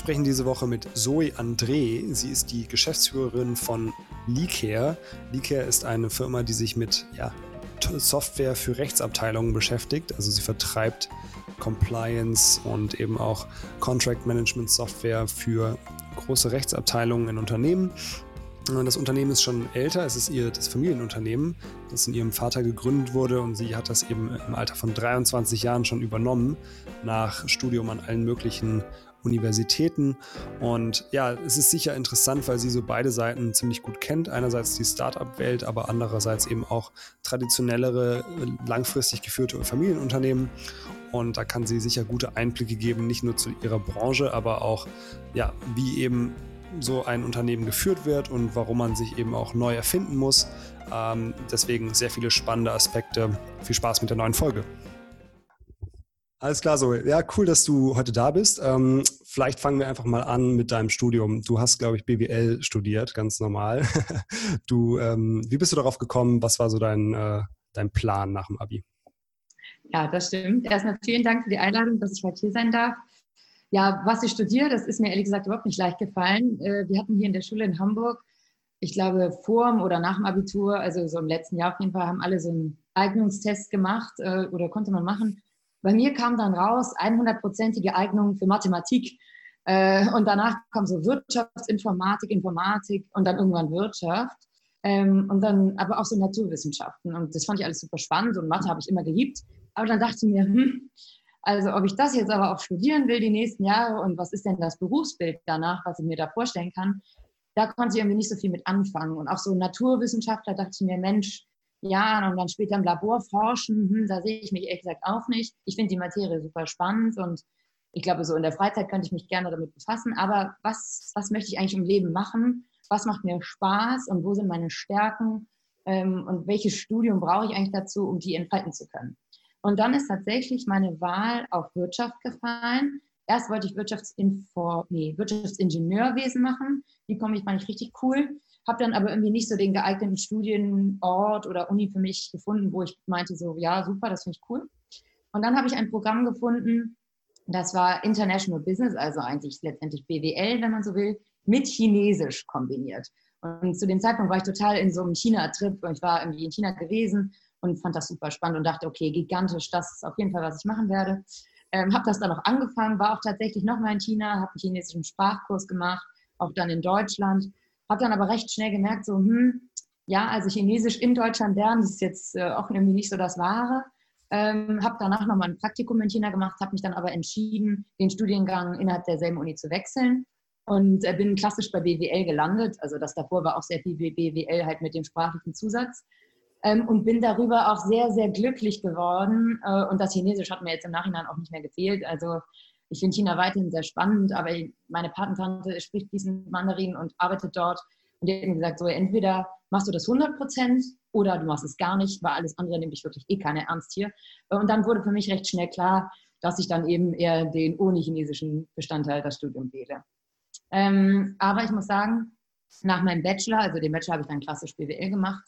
sprechen diese Woche mit Zoe André. Sie ist die Geschäftsführerin von Leacare. Leacare ist eine Firma, die sich mit ja, Software für Rechtsabteilungen beschäftigt. Also sie vertreibt Compliance und eben auch Contract Management Software für große Rechtsabteilungen in Unternehmen. Das Unternehmen ist schon älter, es ist ihr das Familienunternehmen, das in ihrem Vater gegründet wurde und sie hat das eben im Alter von 23 Jahren schon übernommen, nach Studium an allen möglichen Universitäten. Und ja, es ist sicher interessant, weil sie so beide Seiten ziemlich gut kennt. Einerseits die Startup-Welt, aber andererseits eben auch traditionellere, langfristig geführte Familienunternehmen. Und da kann sie sicher gute Einblicke geben, nicht nur zu ihrer Branche, aber auch, ja, wie eben so ein Unternehmen geführt wird und warum man sich eben auch neu erfinden muss. Ähm, deswegen sehr viele spannende Aspekte. Viel Spaß mit der neuen Folge. Alles klar, so. Ja, cool, dass du heute da bist. Ähm, vielleicht fangen wir einfach mal an mit deinem Studium. Du hast, glaube ich, BWL studiert, ganz normal. Du, ähm, wie bist du darauf gekommen? Was war so dein, äh, dein Plan nach dem Abi? Ja, das stimmt. Erstmal vielen Dank für die Einladung, dass ich heute hier sein darf. Ja, was ich studiere, das ist mir ehrlich gesagt überhaupt nicht leicht gefallen. Äh, wir hatten hier in der Schule in Hamburg, ich glaube, vor oder nach dem Abitur, also so im letzten Jahr auf jeden Fall, haben alle so einen Eignungstest gemacht äh, oder konnte man machen. Bei mir kam dann raus 100-prozentige Eignung für Mathematik. Äh, und danach kam so Wirtschaftsinformatik, Informatik und dann irgendwann Wirtschaft. Ähm, und dann aber auch so Naturwissenschaften. Und das fand ich alles super spannend und Mathe habe ich immer geliebt. Aber dann dachte ich mir, hm, also ob ich das jetzt aber auch studieren will die nächsten Jahre und was ist denn das Berufsbild danach, was ich mir da vorstellen kann, da konnte ich irgendwie nicht so viel mit anfangen. Und auch so Naturwissenschaftler dachte ich mir, Mensch, ja, und dann später im Labor forschen, hm, da sehe ich mich ehrlich gesagt auch nicht. Ich finde die Materie super spannend und ich glaube, so in der Freizeit könnte ich mich gerne damit befassen. Aber was, was möchte ich eigentlich im Leben machen? Was macht mir Spaß und wo sind meine Stärken? Ähm, und welches Studium brauche ich eigentlich dazu, um die entfalten zu können? Und dann ist tatsächlich meine Wahl auf Wirtschaft gefallen. Erst wollte ich Wirtschaftsinfo, nee, Wirtschaftsingenieurwesen machen. Die komme ich, fand ich richtig cool. Habe dann aber irgendwie nicht so den geeigneten Studienort oder Uni für mich gefunden, wo ich meinte so, ja, super, das finde ich cool. Und dann habe ich ein Programm gefunden, das war International Business, also eigentlich letztendlich BWL, wenn man so will, mit Chinesisch kombiniert. Und zu dem Zeitpunkt war ich total in so einem China-Trip und ich war irgendwie in China gewesen und fand das super spannend und dachte, okay, gigantisch, das ist auf jeden Fall, was ich machen werde. Ähm, habe das dann auch angefangen, war auch tatsächlich nochmal in China, habe einen chinesischen Sprachkurs gemacht, auch dann in Deutschland. Habe dann aber recht schnell gemerkt, so, hm, ja, also Chinesisch in Deutschland lernen, das ist jetzt äh, auch irgendwie nicht so das Wahre. Ähm, habe danach nochmal ein Praktikum in China gemacht, habe mich dann aber entschieden, den Studiengang innerhalb derselben Uni zu wechseln und äh, bin klassisch bei BWL gelandet. Also das davor war auch sehr viel BWL halt mit dem sprachlichen Zusatz ähm, und bin darüber auch sehr, sehr glücklich geworden. Äh, und das Chinesisch hat mir jetzt im Nachhinein auch nicht mehr gefehlt. Also ich finde China weiterhin sehr spannend, aber meine Patentante spricht fließend Mandarin und arbeitet dort. Und die hat mir gesagt, so entweder machst du das 100 Prozent oder du machst es gar nicht, weil alles andere nehme ich wirklich eh keine ernst hier. Und dann wurde für mich recht schnell klar, dass ich dann eben eher den ohne chinesischen Bestandteil das Studium wähle. Ähm, aber ich muss sagen, nach meinem Bachelor, also den Bachelor habe ich dann klassisch BWL gemacht,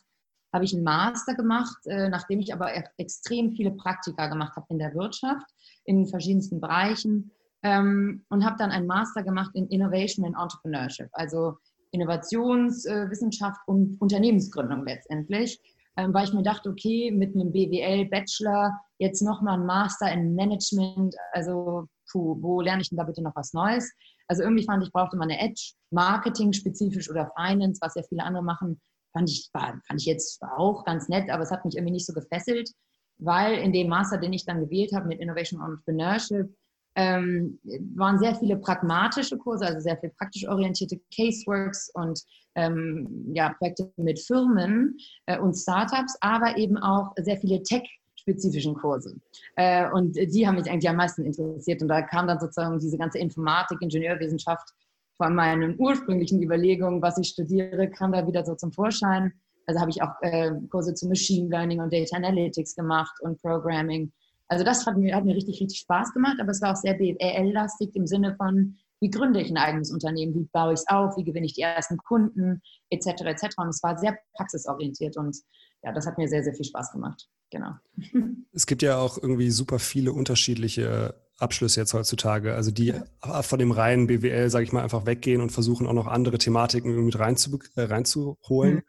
habe ich einen Master gemacht, äh, nachdem ich aber extrem viele Praktika gemacht habe in der Wirtschaft, in verschiedensten Bereichen ähm, und habe dann einen Master gemacht in Innovation and Entrepreneurship, also Innovationswissenschaft äh, und Unternehmensgründung letztendlich, ähm, weil ich mir dachte, okay, mit einem BWL-Bachelor jetzt nochmal ein Master in Management, also puh, wo lerne ich denn da bitte noch was Neues? Also irgendwie fand ich, brauchte man eine Edge, Marketing spezifisch oder Finance, was ja viele andere machen, fand ich, fand ich jetzt auch ganz nett, aber es hat mich irgendwie nicht so gefesselt, weil in dem Master, den ich dann gewählt habe mit Innovation Entrepreneurship, ähm, waren sehr viele pragmatische Kurse, also sehr viel praktisch orientierte Caseworks und ähm, ja, Projekte mit Firmen äh, und Startups, aber eben auch sehr viele Tech-spezifischen Kurse. Äh, und die haben mich eigentlich am meisten interessiert. Und da kam dann sozusagen diese ganze Informatik, Ingenieurwissenschaft von meinen ursprünglichen Überlegungen, was ich studiere, kam da wieder so zum Vorschein. Also habe ich auch äh, Kurse zu Machine Learning und Data Analytics gemacht und Programming. Also das hat mir, hat mir richtig, richtig Spaß gemacht, aber es war auch sehr BWL-lastig im Sinne von, wie gründe ich ein eigenes Unternehmen, wie baue ich es auf, wie gewinne ich die ersten Kunden, etc., etc. Und es war sehr praxisorientiert und ja, das hat mir sehr, sehr viel Spaß gemacht. genau. Es gibt ja auch irgendwie super viele unterschiedliche Abschlüsse jetzt heutzutage, also die von dem reinen BWL, sage ich mal, einfach weggehen und versuchen auch noch andere Thematiken irgendwie rein äh, reinzuholen. Mhm.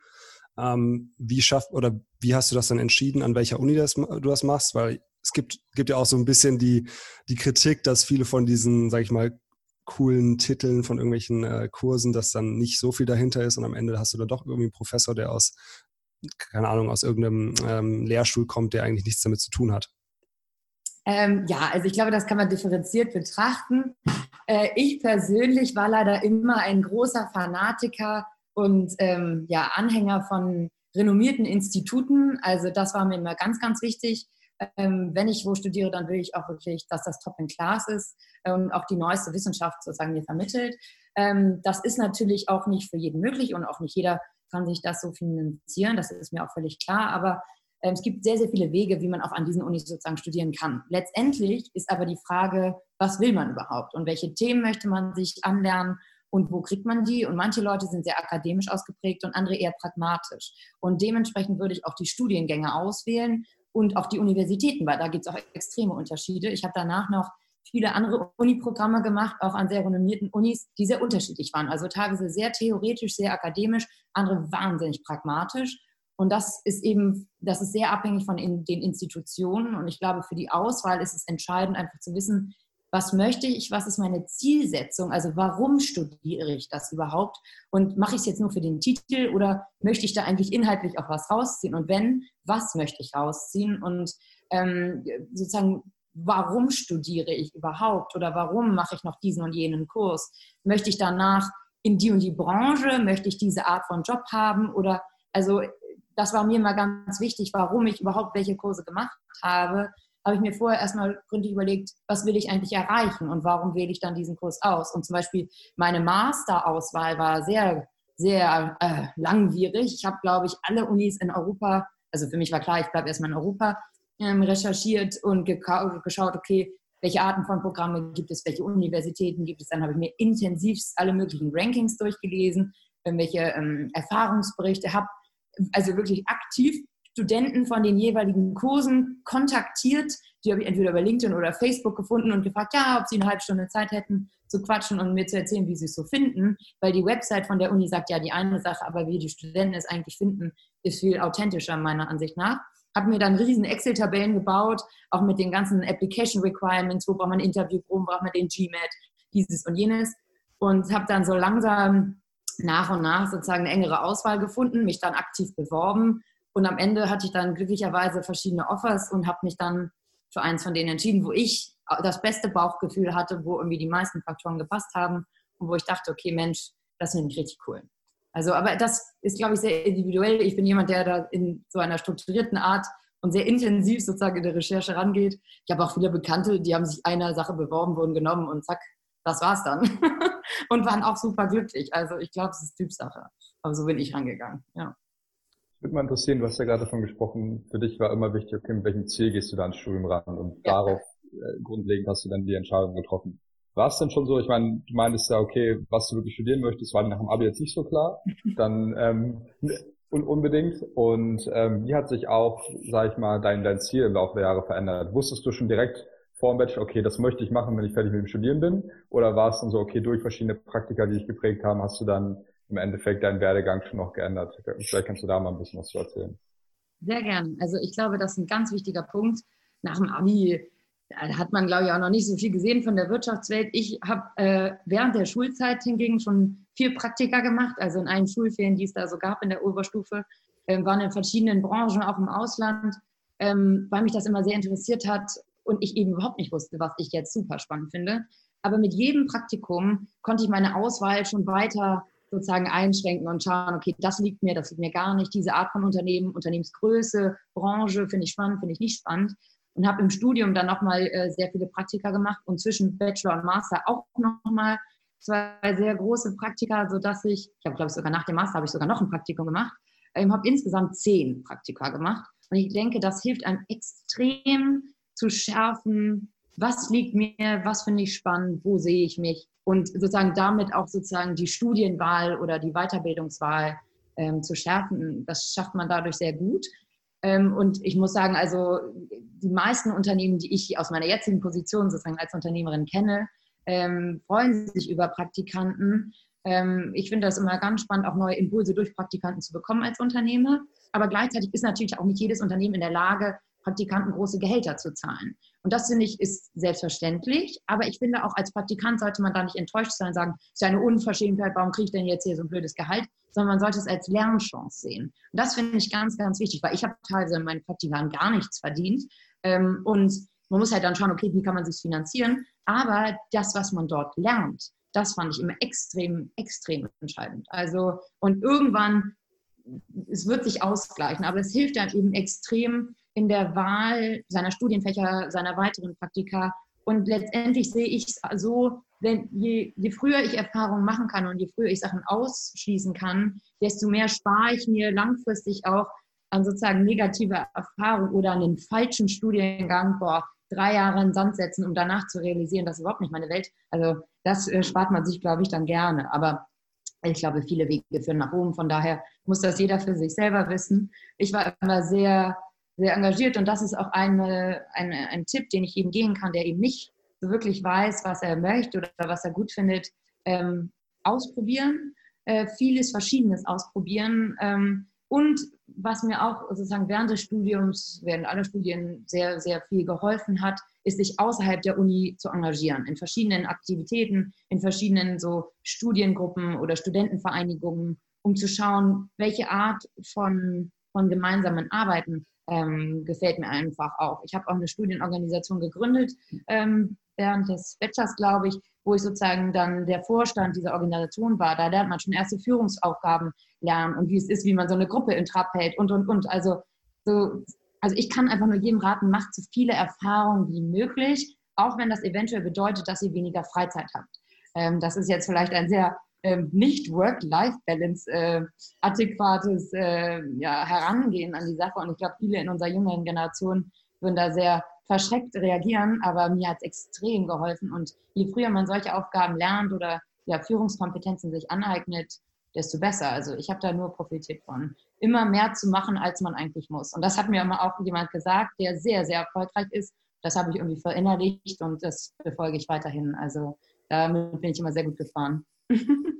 Ähm, wie schafft oder wie hast du das dann entschieden, an welcher Uni das, du das machst? Weil es gibt, gibt ja auch so ein bisschen die, die Kritik, dass viele von diesen, sage ich mal, coolen Titeln von irgendwelchen äh, Kursen, dass dann nicht so viel dahinter ist und am Ende hast du dann doch irgendwie einen Professor, der aus, keine Ahnung, aus irgendeinem ähm, Lehrstuhl kommt, der eigentlich nichts damit zu tun hat. Ähm, ja, also ich glaube, das kann man differenziert betrachten. Äh, ich persönlich war leider immer ein großer Fanatiker und ähm, ja, Anhänger von renommierten Instituten. Also das war mir immer ganz, ganz wichtig. Ähm, wenn ich wo studiere, dann will ich auch wirklich, dass das top in class ist und auch die neueste Wissenschaft sozusagen mir vermittelt. Ähm, das ist natürlich auch nicht für jeden möglich und auch nicht jeder kann sich das so finanzieren. Das ist mir auch völlig klar. Aber ähm, es gibt sehr, sehr viele Wege, wie man auch an diesen Unis sozusagen studieren kann. Letztendlich ist aber die Frage, was will man überhaupt und welche Themen möchte man sich anlernen und wo kriegt man die? Und manche Leute sind sehr akademisch ausgeprägt und andere eher pragmatisch. Und dementsprechend würde ich auch die Studiengänge auswählen und auch die Universitäten, weil da gibt es auch extreme Unterschiede. Ich habe danach noch viele andere Uniprogramme gemacht, auch an sehr renommierten Unis, die sehr unterschiedlich waren. Also teilweise sehr theoretisch, sehr akademisch, andere wahnsinnig pragmatisch. Und das ist eben, das ist sehr abhängig von in, den Institutionen. Und ich glaube, für die Auswahl ist es entscheidend, einfach zu wissen, was möchte ich, was ist meine Zielsetzung, also warum studiere ich das überhaupt? Und mache ich es jetzt nur für den Titel oder möchte ich da eigentlich inhaltlich auch was rausziehen? Und wenn, was möchte ich rausziehen? Und ähm, sozusagen, warum studiere ich überhaupt? Oder warum mache ich noch diesen und jenen Kurs? Möchte ich danach in die und die Branche, möchte ich diese Art von Job haben? Oder also das war mir immer ganz wichtig, warum ich überhaupt welche Kurse gemacht habe, habe ich mir vorher erstmal gründlich überlegt, was will ich eigentlich erreichen und warum wähle ich dann diesen Kurs aus. Und zum Beispiel meine Masterauswahl war sehr, sehr äh, langwierig. Ich habe, glaube ich, alle Unis in Europa, also für mich war klar, ich bleibe erstmal in Europa, ähm, recherchiert und geschaut, okay, welche Arten von Programmen gibt es, welche Universitäten gibt es. Dann habe ich mir intensivst alle möglichen Rankings durchgelesen, welche ähm, Erfahrungsberichte habe, also wirklich aktiv Studenten von den jeweiligen Kursen kontaktiert. Die habe ich entweder über LinkedIn oder Facebook gefunden und gefragt, ja, ob sie eine halbe Stunde Zeit hätten zu quatschen und mir zu erzählen, wie sie es so finden. Weil die Website von der Uni sagt ja die eine Sache, aber wie die Studenten es eigentlich finden, ist viel authentischer meiner Ansicht nach. Habe mir dann riesen Excel-Tabellen gebaut, auch mit den ganzen Application Requirements, wo braucht man Interview, wo braucht man den GMAT, dieses und jenes. Und habe dann so langsam nach und nach sozusagen eine engere Auswahl gefunden, mich dann aktiv beworben und am Ende hatte ich dann glücklicherweise verschiedene Offers und habe mich dann für eins von denen entschieden, wo ich das beste Bauchgefühl hatte, wo irgendwie die meisten Faktoren gepasst haben und wo ich dachte, okay, Mensch, das finde ich richtig cool. Also, aber das ist, glaube ich, sehr individuell. Ich bin jemand, der da in so einer strukturierten Art und sehr intensiv sozusagen in der Recherche rangeht. Ich habe auch viele Bekannte, die haben sich einer Sache beworben, wurden genommen und zack, das war's dann. und waren auch super glücklich. Also ich glaube, es ist Typsache. Aber so bin ich rangegangen, ja würde mal interessieren, du hast ja gerade davon gesprochen, für dich war immer wichtig, okay, mit welchem Ziel gehst du da ins Studium ran und ja. darauf äh, grundlegend hast du dann die Entscheidung getroffen. War es denn schon so, ich meine, du meintest ja, okay, was du wirklich studieren möchtest, war nach dem Abi jetzt nicht so klar, dann ähm, und unbedingt. Und ähm, wie hat sich auch, sag ich mal, dein, dein Ziel im Laufe der Jahre verändert? Wusstest du schon direkt vor dem Bachelor, okay, das möchte ich machen, wenn ich fertig mit dem Studieren bin? Oder war es dann so, okay, durch verschiedene Praktika, die dich geprägt haben, hast du dann im Endeffekt deinen Werdegang schon noch geändert. Vielleicht kannst du da mal ein bisschen was zu erzählen. Sehr gern. Also ich glaube, das ist ein ganz wichtiger Punkt. Nach dem Abi hat man, glaube ich, auch noch nicht so viel gesehen von der Wirtschaftswelt. Ich habe äh, während der Schulzeit hingegen schon viel Praktika gemacht, also in allen Schulferien, die es da so gab in der Oberstufe, äh, waren in verschiedenen Branchen, auch im Ausland, ähm, weil mich das immer sehr interessiert hat und ich eben überhaupt nicht wusste, was ich jetzt super spannend finde. Aber mit jedem Praktikum konnte ich meine Auswahl schon weiter sozusagen einschränken und schauen, okay, das liegt mir, das liegt mir gar nicht, diese Art von Unternehmen, Unternehmensgröße, Branche, finde ich spannend, finde ich nicht spannend. Und habe im Studium dann nochmal äh, sehr viele Praktika gemacht und zwischen Bachelor und Master auch nochmal zwei sehr große Praktika, sodass ich, ich habe glaube ich sogar nach dem Master habe ich sogar noch ein Praktikum gemacht, ähm, habe insgesamt zehn Praktika gemacht. Und ich denke, das hilft einem extrem zu schärfen, was liegt mir, was finde ich spannend, wo sehe ich mich und sozusagen damit auch sozusagen die Studienwahl oder die Weiterbildungswahl ähm, zu schärfen. Das schafft man dadurch sehr gut. Ähm, und ich muss sagen, also die meisten Unternehmen, die ich aus meiner jetzigen Position sozusagen als Unternehmerin kenne, ähm, freuen sich über Praktikanten. Ähm, ich finde das immer ganz spannend, auch neue Impulse durch Praktikanten zu bekommen als Unternehmer. Aber gleichzeitig ist natürlich auch nicht jedes Unternehmen in der Lage, Praktikanten große Gehälter zu zahlen. Und das finde ich ist selbstverständlich. Aber ich finde auch als Praktikant sollte man da nicht enttäuscht sein und sagen, es ist eine Unverschämtheit, warum kriege ich denn jetzt hier so ein blödes Gehalt? Sondern man sollte es als Lernchance sehen. Und das finde ich ganz, ganz wichtig, weil ich habe teilweise in meinen Praktikanten gar nichts verdient. Ähm, und man muss halt dann schauen, okay, wie kann man sich finanzieren? Aber das, was man dort lernt, das fand ich immer extrem, extrem entscheidend. Also, und irgendwann, es wird sich ausgleichen, aber es hilft dann eben extrem in der Wahl seiner Studienfächer, seiner weiteren Praktika. Und letztendlich sehe ich es so, wenn je, je früher ich Erfahrungen machen kann und je früher ich Sachen ausschließen kann, desto mehr spare ich mir langfristig auch an sozusagen negative Erfahrungen oder an den falschen Studiengang, boah, drei Jahre in Sand setzen, um danach zu realisieren, das ist überhaupt nicht meine Welt. Also das äh, spart man sich, glaube ich, dann gerne. Aber ich glaube, viele Wege führen nach oben. Von daher muss das jeder für sich selber wissen. Ich war immer sehr, sehr engagiert und das ist auch eine, eine, ein Tipp, den ich eben gehen kann, der eben nicht so wirklich weiß, was er möchte oder was er gut findet. Ähm, ausprobieren, äh, vieles Verschiedenes ausprobieren. Ähm, und was mir auch sozusagen während des Studiums, während aller Studien sehr, sehr viel geholfen hat, ist sich außerhalb der Uni zu engagieren, in verschiedenen Aktivitäten, in verschiedenen so Studiengruppen oder Studentenvereinigungen, um zu schauen, welche Art von, von gemeinsamen Arbeiten ähm, gefällt mir einfach auch. Ich habe auch eine Studienorganisation gegründet ähm, während des Bachelors, glaube ich, wo ich sozusagen dann der Vorstand dieser Organisation war. Da lernt man schon erste Führungsaufgaben lernen und wie es ist, wie man so eine Gruppe in Trab hält und, und, und. Also, so, also ich kann einfach nur jedem raten, macht so viele Erfahrungen wie möglich, auch wenn das eventuell bedeutet, dass ihr weniger Freizeit habt. Ähm, das ist jetzt vielleicht ein sehr ähm, nicht Work-Life-Balance äh, adäquates äh, ja, Herangehen an die Sache. Und ich glaube, viele in unserer jüngeren Generation würden da sehr verschreckt reagieren, aber mir hat es extrem geholfen. Und je früher man solche Aufgaben lernt oder ja, Führungskompetenzen sich aneignet, desto besser. Also ich habe da nur profitiert von. Immer mehr zu machen, als man eigentlich muss. Und das hat mir immer auch jemand gesagt, der sehr, sehr erfolgreich ist. Das habe ich irgendwie verinnerlicht und das befolge ich weiterhin. Also damit bin ich immer sehr gut gefahren.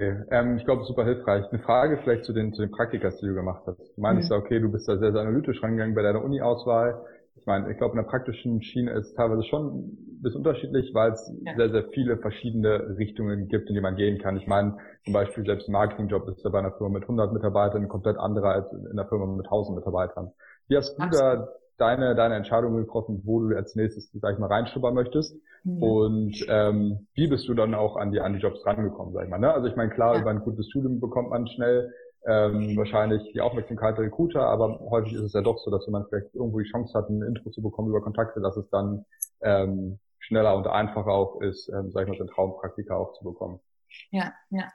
Okay. Ähm, ich glaube, super hilfreich. Eine Frage vielleicht zu den, zu den Praktikas, die du gemacht hast. Du meinst mhm. ja, okay, du bist da sehr, sehr analytisch rangegangen bei deiner Uni-Auswahl. Ich meine, ich glaube, in der praktischen Schiene ist es teilweise schon ein bisschen unterschiedlich, weil es ja. sehr, sehr viele verschiedene Richtungen gibt, in die man gehen kann. Ich meine, zum Beispiel selbst ein Marketingjob ist ja bei einer Firma mit 100 Mitarbeitern komplett anderer als in einer Firma mit 1000 Mitarbeitern. Wie hast du Absolut. da deine, deine Entscheidung getroffen, wo du als nächstes, sag ich mal, reinschubbern möchtest? Mhm. Und ähm, wie bist du dann auch an die, an die Jobs rangekommen, sag ich mal? Ne? Also ich meine, klar, ja. über ein gutes Studium bekommt man schnell ähm, wahrscheinlich die Aufmerksamkeit der Recruiter, aber häufig ist es ja doch so, dass wenn man vielleicht irgendwo die Chance hat, ein Intro zu bekommen über Kontakte, dass es dann ähm, schneller und einfacher auch ist, ähm, sag ich mal, den Traumpraktika auch zu bekommen. Ja, ja.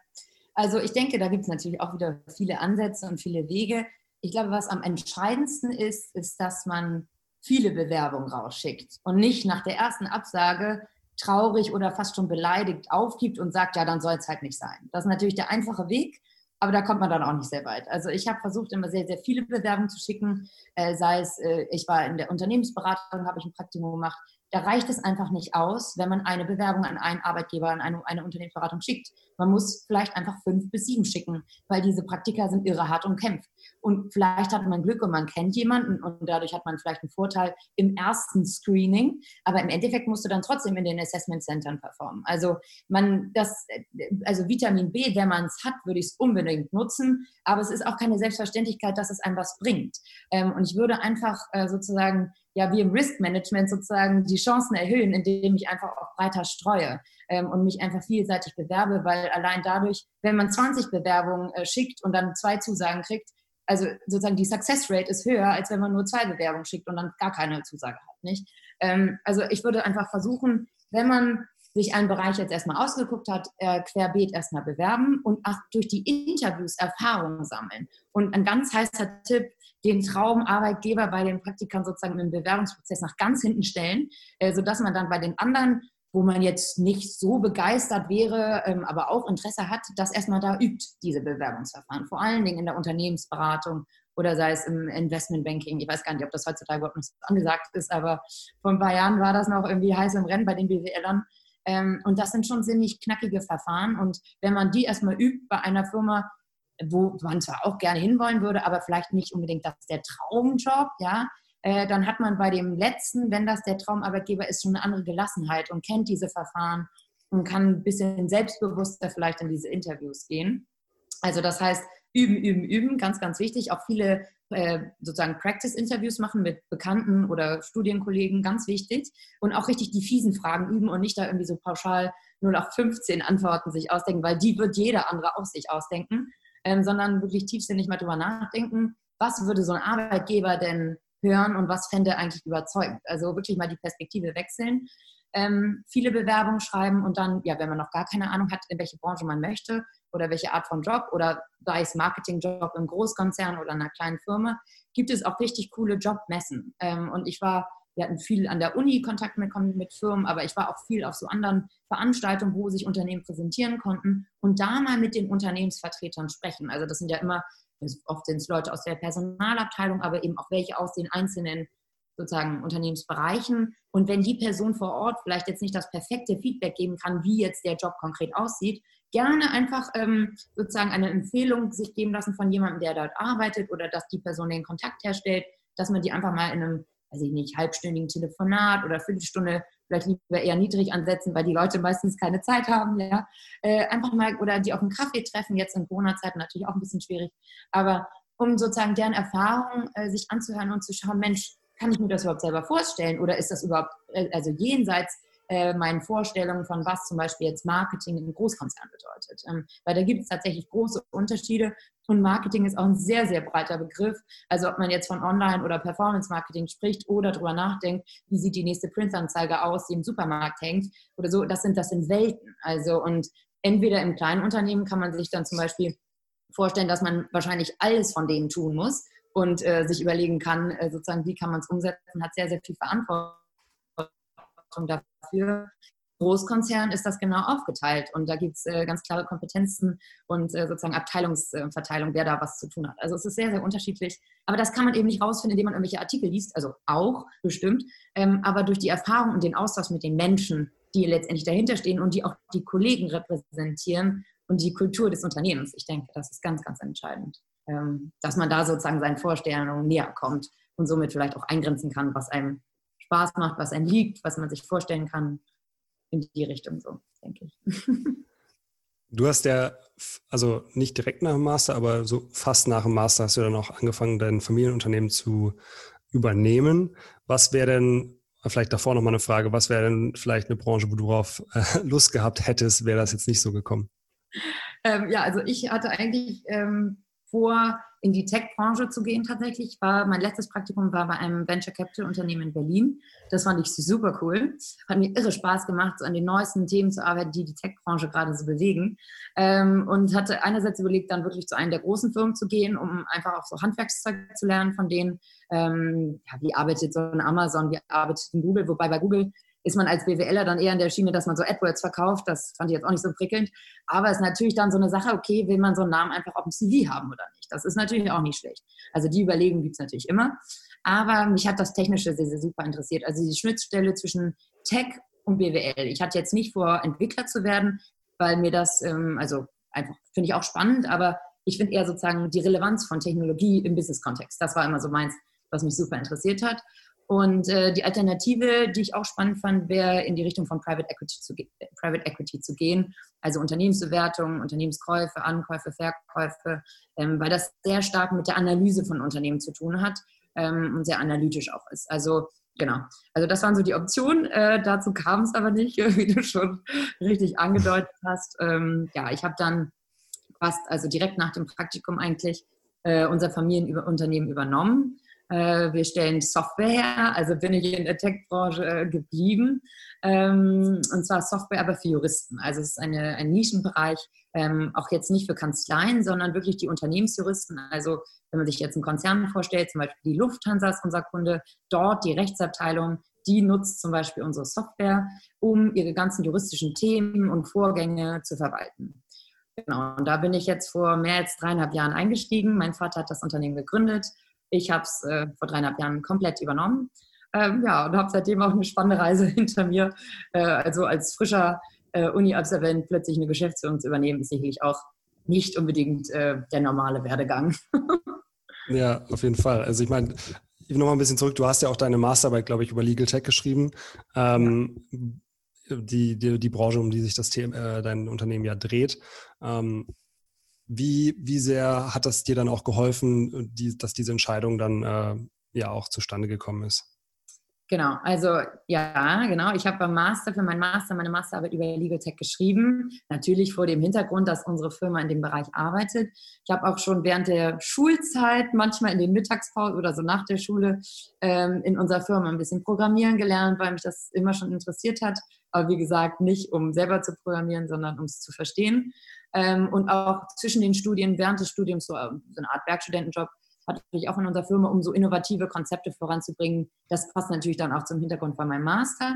Also ich denke, da gibt es natürlich auch wieder viele Ansätze und viele Wege. Ich glaube, was am entscheidendsten ist, ist, dass man viele Bewerbungen rausschickt und nicht nach der ersten Absage traurig oder fast schon beleidigt aufgibt und sagt, ja, dann soll es halt nicht sein. Das ist natürlich der einfache Weg, aber da kommt man dann auch nicht sehr weit. Also ich habe versucht, immer sehr, sehr viele Bewerbungen zu schicken, äh, sei es, äh, ich war in der Unternehmensberatung, habe ich ein Praktikum gemacht, da reicht es einfach nicht aus, wenn man eine Bewerbung an einen Arbeitgeber, an eine, eine Unternehmensberatung schickt. Man muss vielleicht einfach fünf bis sieben schicken, weil diese Praktika sind irre hart umkämpft. Und vielleicht hat man Glück und man kennt jemanden und dadurch hat man vielleicht einen Vorteil im ersten Screening. Aber im Endeffekt musst du dann trotzdem in den Assessment Centern performen. Also man, das, also Vitamin B, wenn man es hat, würde ich es unbedingt nutzen. Aber es ist auch keine Selbstverständlichkeit, dass es einem was bringt. Ähm, und ich würde einfach äh, sozusagen ja wie im Risk Management sozusagen die Chancen erhöhen, indem ich einfach auch breiter streue ähm, und mich einfach vielseitig bewerbe, weil allein dadurch, wenn man 20 Bewerbungen äh, schickt und dann zwei Zusagen kriegt, also sozusagen die Success Rate ist höher, als wenn man nur zwei Bewerbungen schickt und dann gar keine Zusage hat, nicht? Ähm, also ich würde einfach versuchen, wenn man sich einen Bereich jetzt erstmal ausgeguckt hat, äh, querbeet erstmal bewerben und auch durch die Interviews Erfahrungen sammeln. Und ein ganz heißer Tipp, den Traumarbeitgeber bei den Praktikern sozusagen im Bewerbungsprozess nach ganz hinten stellen, äh, sodass man dann bei den anderen, wo man jetzt nicht so begeistert wäre, ähm, aber auch Interesse hat, dass erstmal da übt, diese Bewerbungsverfahren. Vor allen Dingen in der Unternehmensberatung oder sei es im Investmentbanking. Ich weiß gar nicht, ob das heutzutage überhaupt noch angesagt ist, aber vor ein paar Jahren war das noch irgendwie heiß im Rennen bei den BWLern. Ähm, und das sind schon ziemlich knackige Verfahren. Und wenn man die erstmal übt bei einer Firma, wo man zwar auch gerne hinwollen würde, aber vielleicht nicht unbedingt das der Traumjob, ja, äh, dann hat man bei dem letzten, wenn das der Traumarbeitgeber ist, schon eine andere Gelassenheit und kennt diese Verfahren und kann ein bisschen selbstbewusster vielleicht in diese Interviews gehen. Also das heißt, üben, üben, üben, ganz, ganz wichtig. Auch viele äh, sozusagen Practice-Interviews machen mit Bekannten oder Studienkollegen, ganz wichtig. Und auch richtig die fiesen Fragen üben und nicht da irgendwie so pauschal nur auf 15 Antworten sich ausdenken, weil die wird jeder andere auch sich ausdenken, ähm, sondern wirklich tiefsinnig mal drüber nachdenken, was würde so ein Arbeitgeber denn hören und was fände eigentlich überzeugend. Also wirklich mal die Perspektive wechseln ähm, viele Bewerbungen schreiben und dann, ja, wenn man noch gar keine Ahnung hat, in welche Branche man möchte oder welche Art von Job oder sei es Marketingjob im Großkonzern oder einer kleinen Firma, gibt es auch richtig coole Jobmessen. Ähm, und ich war, wir hatten viel an der Uni Kontakt mit, mit Firmen, aber ich war auch viel auf so anderen Veranstaltungen, wo sich Unternehmen präsentieren konnten und da mal mit den Unternehmensvertretern sprechen. Also das sind ja immer, oft sind es Leute aus der Personalabteilung, aber eben auch welche aus den einzelnen sozusagen Unternehmensbereichen. Und wenn die Person vor Ort vielleicht jetzt nicht das perfekte Feedback geben kann, wie jetzt der Job konkret aussieht, gerne einfach ähm, sozusagen eine Empfehlung sich geben lassen von jemandem, der dort arbeitet oder dass die Person den Kontakt herstellt, dass man die einfach mal in einem, weiß ich nicht, halbstündigen Telefonat oder Viertelstunde vielleicht lieber eher niedrig ansetzen, weil die Leute meistens keine Zeit haben, ja. Äh, einfach mal oder die auf einen Kaffee treffen, jetzt in Corona-Zeiten natürlich auch ein bisschen schwierig, aber um sozusagen deren Erfahrung äh, sich anzuhören und zu schauen, Mensch, kann ich mir das überhaupt selber vorstellen oder ist das überhaupt, äh, also jenseits äh, meinen Vorstellungen von was zum Beispiel jetzt Marketing im Großkonzern bedeutet. Ähm, weil da gibt es tatsächlich große Unterschiede und Marketing ist auch ein sehr, sehr breiter Begriff. Also ob man jetzt von Online- oder Performance-Marketing spricht oder darüber nachdenkt, wie sieht die nächste Printanzeige aus, die im Supermarkt hängt oder so, das sind, das sind Welten. Also und entweder im kleinen Unternehmen kann man sich dann zum Beispiel vorstellen, dass man wahrscheinlich alles von denen tun muss und äh, sich überlegen kann, äh, sozusagen, wie kann man es umsetzen, hat sehr, sehr viel Verantwortung dafür. Großkonzern ist das genau aufgeteilt und da gibt es äh, ganz klare Kompetenzen und äh, sozusagen Abteilungsverteilung, wer da was zu tun hat. Also es ist sehr, sehr unterschiedlich. Aber das kann man eben nicht rausfinden, indem man irgendwelche Artikel liest, also auch bestimmt, ähm, aber durch die Erfahrung und den Austausch mit den Menschen, die letztendlich dahinter stehen und die auch die Kollegen repräsentieren und die Kultur des Unternehmens. Ich denke, das ist ganz, ganz entscheidend. Ähm, dass man da sozusagen seinen Vorstellungen näher kommt und somit vielleicht auch eingrenzen kann, was einem Spaß macht, was einem liegt, was man sich vorstellen kann. In die Richtung so, denke ich. Du hast ja, also nicht direkt nach dem Master, aber so fast nach dem Master hast du dann auch angefangen, dein Familienunternehmen zu übernehmen. Was wäre denn, vielleicht davor nochmal eine Frage, was wäre denn vielleicht eine Branche, wo du darauf äh, Lust gehabt hättest, wäre das jetzt nicht so gekommen? Ähm, ja, also ich hatte eigentlich ähm, vor, in die Tech-Branche zu gehen tatsächlich. War, mein letztes Praktikum war bei einem Venture Capital Unternehmen in Berlin. Das fand ich super cool. Hat mir irre Spaß gemacht, so an den neuesten Themen zu arbeiten, die die Tech-Branche gerade so bewegen. Ähm, und hatte einerseits überlegt, dann wirklich zu einer der großen Firmen zu gehen, um einfach auch so Handwerkszeug zu lernen von denen. Ähm, ja, wie arbeitet so ein Amazon, wie arbeitet ein Google, wobei bei Google ist man als BWLer dann eher in der Schiene, dass man so AdWords verkauft. Das fand ich jetzt auch nicht so prickelnd. Aber es ist natürlich dann so eine Sache, okay, will man so einen Namen einfach auf dem CV haben oder nicht? Das ist natürlich auch nicht schlecht. Also die Überlegung gibt es natürlich immer. Aber mich hat das Technische sehr, sehr super interessiert. Also die Schnittstelle zwischen Tech und BWL. Ich hatte jetzt nicht vor, Entwickler zu werden, weil mir das, ähm, also einfach finde ich auch spannend, aber ich finde eher sozusagen die Relevanz von Technologie im Business-Kontext. Das war immer so meins, was mich super interessiert hat. Und äh, die Alternative, die ich auch spannend fand, wäre in die Richtung von Private Equity, zu Private Equity zu gehen, also Unternehmensbewertung, Unternehmenskäufe, Ankäufe, Verkäufe, ähm, weil das sehr stark mit der Analyse von Unternehmen zu tun hat ähm, und sehr analytisch auch ist. Also genau, also das waren so die Optionen. Äh, dazu kam es aber nicht, wie du schon richtig angedeutet hast. Ähm, ja, ich habe dann fast, also direkt nach dem Praktikum eigentlich, äh, unser Familienunternehmen übernommen äh, wir stellen Software her, also bin ich in der Tech-Branche äh, geblieben. Ähm, und zwar Software aber für Juristen. Also es ist eine, ein Nischenbereich, ähm, auch jetzt nicht für Kanzleien, sondern wirklich die Unternehmensjuristen. Also wenn man sich jetzt einen Konzern vorstellt, zum Beispiel die Lufthansa ist unser Kunde, dort die Rechtsabteilung, die nutzt zum Beispiel unsere Software, um ihre ganzen juristischen Themen und Vorgänge zu verwalten. Genau, und da bin ich jetzt vor mehr als dreieinhalb Jahren eingestiegen. Mein Vater hat das Unternehmen gegründet. Ich habe es äh, vor dreieinhalb Jahren komplett übernommen. Ähm, ja, und habe seitdem auch eine spannende Reise hinter mir. Äh, also als frischer äh, Uni-Absolvent plötzlich eine Geschäftsführung zu übernehmen, ist sicherlich auch nicht unbedingt äh, der normale Werdegang. ja, auf jeden Fall. Also ich meine, nochmal ein bisschen zurück, du hast ja auch deine Masterarbeit, glaube ich, über Legal Tech geschrieben. Ähm, ja. die, die, die Branche, um die sich das Thema, äh, dein Unternehmen ja dreht. Ähm, wie, wie sehr hat das dir dann auch geholfen, die, dass diese Entscheidung dann äh, ja auch zustande gekommen ist? Genau, also ja, genau. Ich habe beim Master, für meinen Master, meine Masterarbeit über Legal Tech geschrieben. Natürlich vor dem Hintergrund, dass unsere Firma in dem Bereich arbeitet. Ich habe auch schon während der Schulzeit, manchmal in den Mittagspausen oder so nach der Schule, ähm, in unserer Firma ein bisschen programmieren gelernt, weil mich das immer schon interessiert hat. Aber wie gesagt, nicht um selber zu programmieren, sondern um es zu verstehen. Ähm, und auch zwischen den Studien, während des Studiums, so, ähm, so eine Art Werkstudentenjob, hatte ich auch in unserer Firma, um so innovative Konzepte voranzubringen. Das passt natürlich dann auch zum Hintergrund von meinem Master.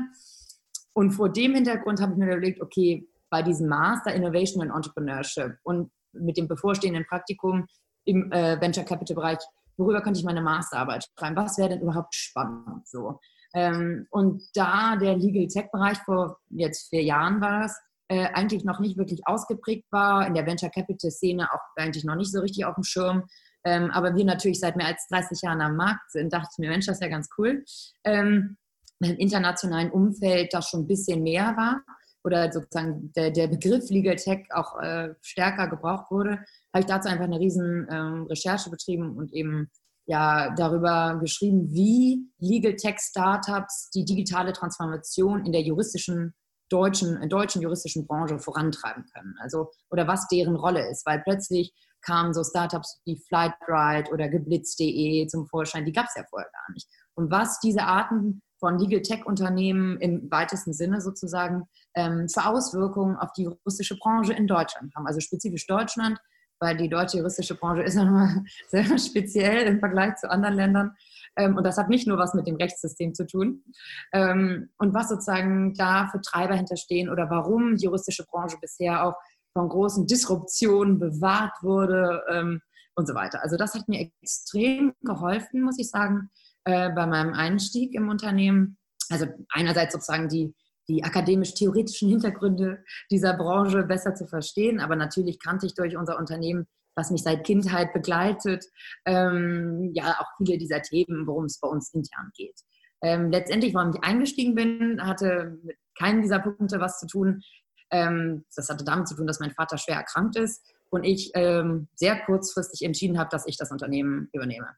Und vor dem Hintergrund habe ich mir überlegt, okay, bei diesem Master Innovation and Entrepreneurship und mit dem bevorstehenden Praktikum im äh, Venture Capital Bereich, worüber könnte ich meine Masterarbeit schreiben? Was wäre denn überhaupt spannend? So. Ähm, und da der Legal Tech Bereich vor jetzt vier Jahren war es, äh, eigentlich noch nicht wirklich ausgeprägt war, in der Venture Capital Szene auch eigentlich noch nicht so richtig auf dem Schirm, ähm, aber wir natürlich seit mehr als 30 Jahren am Markt sind, dachte ich mir, Mensch, das ist ja ganz cool. Ähm, Im internationalen Umfeld das schon ein bisschen mehr war oder sozusagen der, der Begriff Legal Tech auch äh, stärker gebraucht wurde, habe ich dazu einfach eine riesen ähm, Recherche betrieben und eben ja darüber geschrieben, wie Legal Tech Startups die digitale Transformation in der juristischen deutschen, deutschen juristischen Branche vorantreiben können. Also oder was deren Rolle ist, weil plötzlich kamen so Startups wie Flightride oder geblitz.de zum Vorschein, die gab es ja vorher gar nicht. Und was diese Arten von Legal Tech-Unternehmen im weitesten Sinne sozusagen ähm, für Auswirkungen auf die juristische Branche in Deutschland haben. Also spezifisch Deutschland, weil die deutsche juristische Branche ist ja nochmal sehr speziell im Vergleich zu anderen Ländern. Ähm, und das hat nicht nur was mit dem Rechtssystem zu tun. Ähm, und was sozusagen da für Treiber hinterstehen oder warum die juristische Branche bisher auch von großen Disruptionen bewahrt wurde ähm, und so weiter. Also das hat mir extrem geholfen, muss ich sagen, äh, bei meinem Einstieg im Unternehmen. Also einerseits sozusagen die, die akademisch-theoretischen Hintergründe dieser Branche besser zu verstehen, aber natürlich kannte ich durch unser Unternehmen was mich seit Kindheit begleitet, ähm, ja auch viele dieser Themen, worum es bei uns intern geht. Ähm, letztendlich, warum ich eingestiegen bin, hatte mit keinem dieser Punkte was zu tun. Ähm, das hatte damit zu tun, dass mein Vater schwer erkrankt ist und ich ähm, sehr kurzfristig entschieden habe, dass ich das Unternehmen übernehme.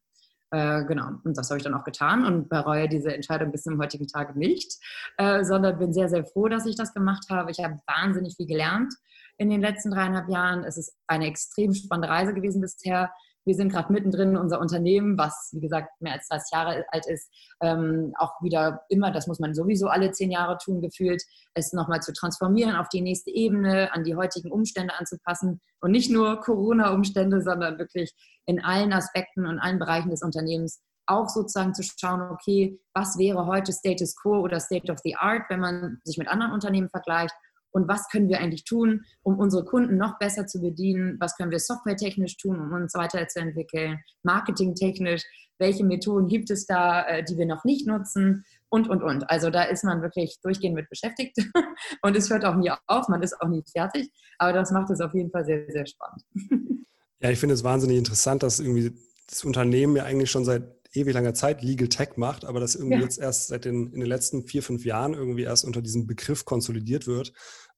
Äh, genau, und das habe ich dann auch getan und bereue diese Entscheidung bis zum heutigen Tage nicht, äh, sondern bin sehr, sehr froh, dass ich das gemacht habe. Ich habe wahnsinnig viel gelernt in den letzten dreieinhalb Jahren. Es ist eine extrem spannende Reise gewesen bisher. Wir sind gerade mittendrin, unser Unternehmen, was wie gesagt mehr als 30 Jahre alt ist, ähm, auch wieder immer, das muss man sowieso alle zehn Jahre tun, gefühlt, es nochmal zu transformieren, auf die nächste Ebene, an die heutigen Umstände anzupassen. Und nicht nur Corona-Umstände, sondern wirklich in allen Aspekten und allen Bereichen des Unternehmens auch sozusagen zu schauen, okay, was wäre heute Status Quo oder State of the Art, wenn man sich mit anderen Unternehmen vergleicht und was können wir eigentlich tun, um unsere Kunden noch besser zu bedienen, was können wir softwaretechnisch tun, um uns weiterzuentwickeln, marketingtechnisch, welche Methoden gibt es da, äh, die wir noch nicht nutzen und, und, und. Also da ist man wirklich durchgehend mit beschäftigt und es hört auch nie auf, man ist auch nie fertig, aber das macht es auf jeden Fall sehr, sehr spannend. Ja, ich finde es wahnsinnig interessant, dass irgendwie das Unternehmen ja eigentlich schon seit ewig langer Zeit Legal Tech macht, aber das irgendwie ja. jetzt erst seit den, in den letzten vier, fünf Jahren irgendwie erst unter diesem Begriff konsolidiert wird.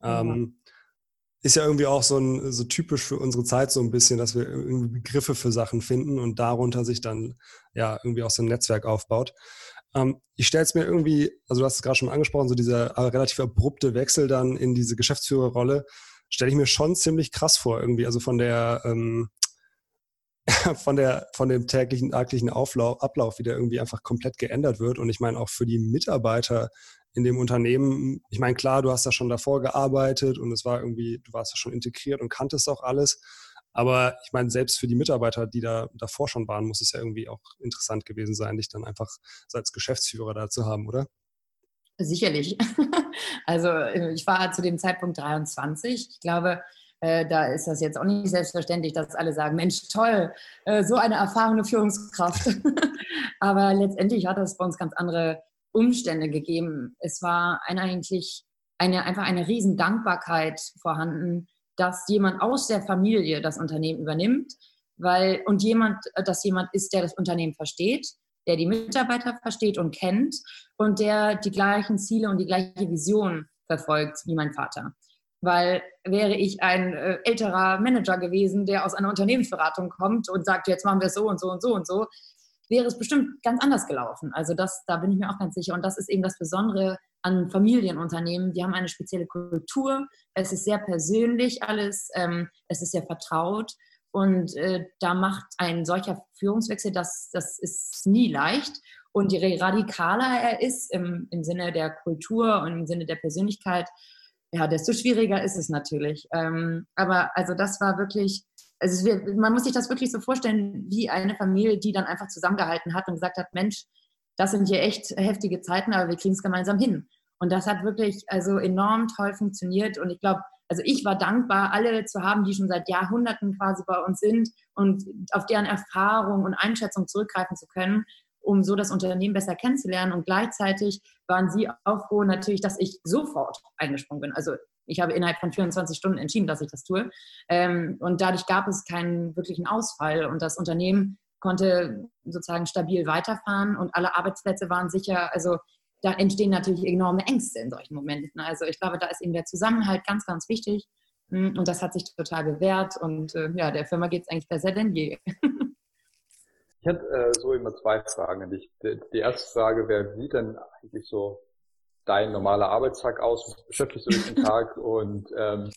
Ähm, ist ja irgendwie auch so, ein, so typisch für unsere Zeit so ein bisschen, dass wir irgendwie Begriffe für Sachen finden und darunter sich dann ja irgendwie auch so ein Netzwerk aufbaut. Ähm, ich stelle es mir irgendwie, also du hast es gerade schon angesprochen, so dieser relativ abrupte Wechsel dann in diese Geschäftsführerrolle, stelle ich mir schon ziemlich krass vor irgendwie. Also von der ähm, von der von dem täglichen täglichen Auflauf, Ablauf wieder irgendwie einfach komplett geändert wird und ich meine auch für die Mitarbeiter in dem Unternehmen, ich meine, klar, du hast da schon davor gearbeitet und es war irgendwie, du warst da schon integriert und kanntest auch alles. Aber ich meine, selbst für die Mitarbeiter, die da davor schon waren, muss es ja irgendwie auch interessant gewesen sein, dich dann einfach als Geschäftsführer da zu haben, oder? Sicherlich. Also ich war zu dem Zeitpunkt 23. Ich glaube, Äh, da ist das jetzt auch nicht selbstverständlich, dass alle sagen, Mensch, toll, äh, so eine erfahrene Führungskraft. Aber letztendlich hat es bei uns ganz andere Umstände gegeben. Es war eine, eigentlich eine, einfach eine riesen Dankbarkeit vorhanden, dass jemand aus der Familie das Unternehmen übernimmt, weil und jemand, dass jemand ist, der das Unternehmen versteht, der die Mitarbeiter versteht und kennt und der die gleichen Ziele und die gleiche Vision verfolgt wie mein Vater. Weil wäre ich ein äh, älterer Manager gewesen, der aus einer Unternehmensberatung kommt und sagt, jetzt machen wir es so und so und so und so, wäre es bestimmt ganz anders gelaufen. Also das, da bin ich mir auch ganz sicher. Und das ist eben das Besondere an Familienunternehmen. Die haben eine spezielle Kultur. Es ist sehr persönlich alles. Ähm, es ist sehr vertraut. Und äh, da macht ein solcher Führungswechsel, das, das ist nie leicht. Und je radikaler er ist im, im Sinne der Kultur und im Sinne der Persönlichkeit, ja, desto schwieriger ist es natürlich. Ähm, aber also das war wirklich, also es, man muss sich das wirklich so vorstellen, wie eine Familie, die dann einfach zusammengehalten hat und gesagt hat, Mensch, das sind hier echt heftige Zeiten, aber wir kriegen es gemeinsam hin. Und das hat wirklich also enorm toll funktioniert. Und ich glaube, also ich war dankbar, alle zu haben, die schon seit Jahrhunderten quasi bei uns sind und auf deren Erfahrung und Einschätzung zurückgreifen zu können, um so das Unternehmen besser kennenzulernen. Und gleichzeitig waren sie auch froh natürlich, dass ich sofort eingesprungen bin. Also ich habe innerhalb von 24 Stunden entschieden, dass ich das tue. Ähm, und dadurch gab es keinen wirklichen Ausfall. Und das Unternehmen konnte sozusagen stabil weiterfahren und alle Arbeitsplätze waren sicher. Also da entstehen natürlich enorme Ängste in solchen Momenten. Also ich glaube, da ist eben der Zusammenhalt ganz, ganz wichtig. Hm, und das hat sich total bewährt. Und äh, ja, der Firma geht es eigentlich besser denn je. ich hätte äh, so immer zwei Fragen an dich. Die, die erste Frage wäre, wie sieht denn eigentlich so dein normaler Arbeitstag aus? Was beschäftigst du dich den Tag? Und ähm,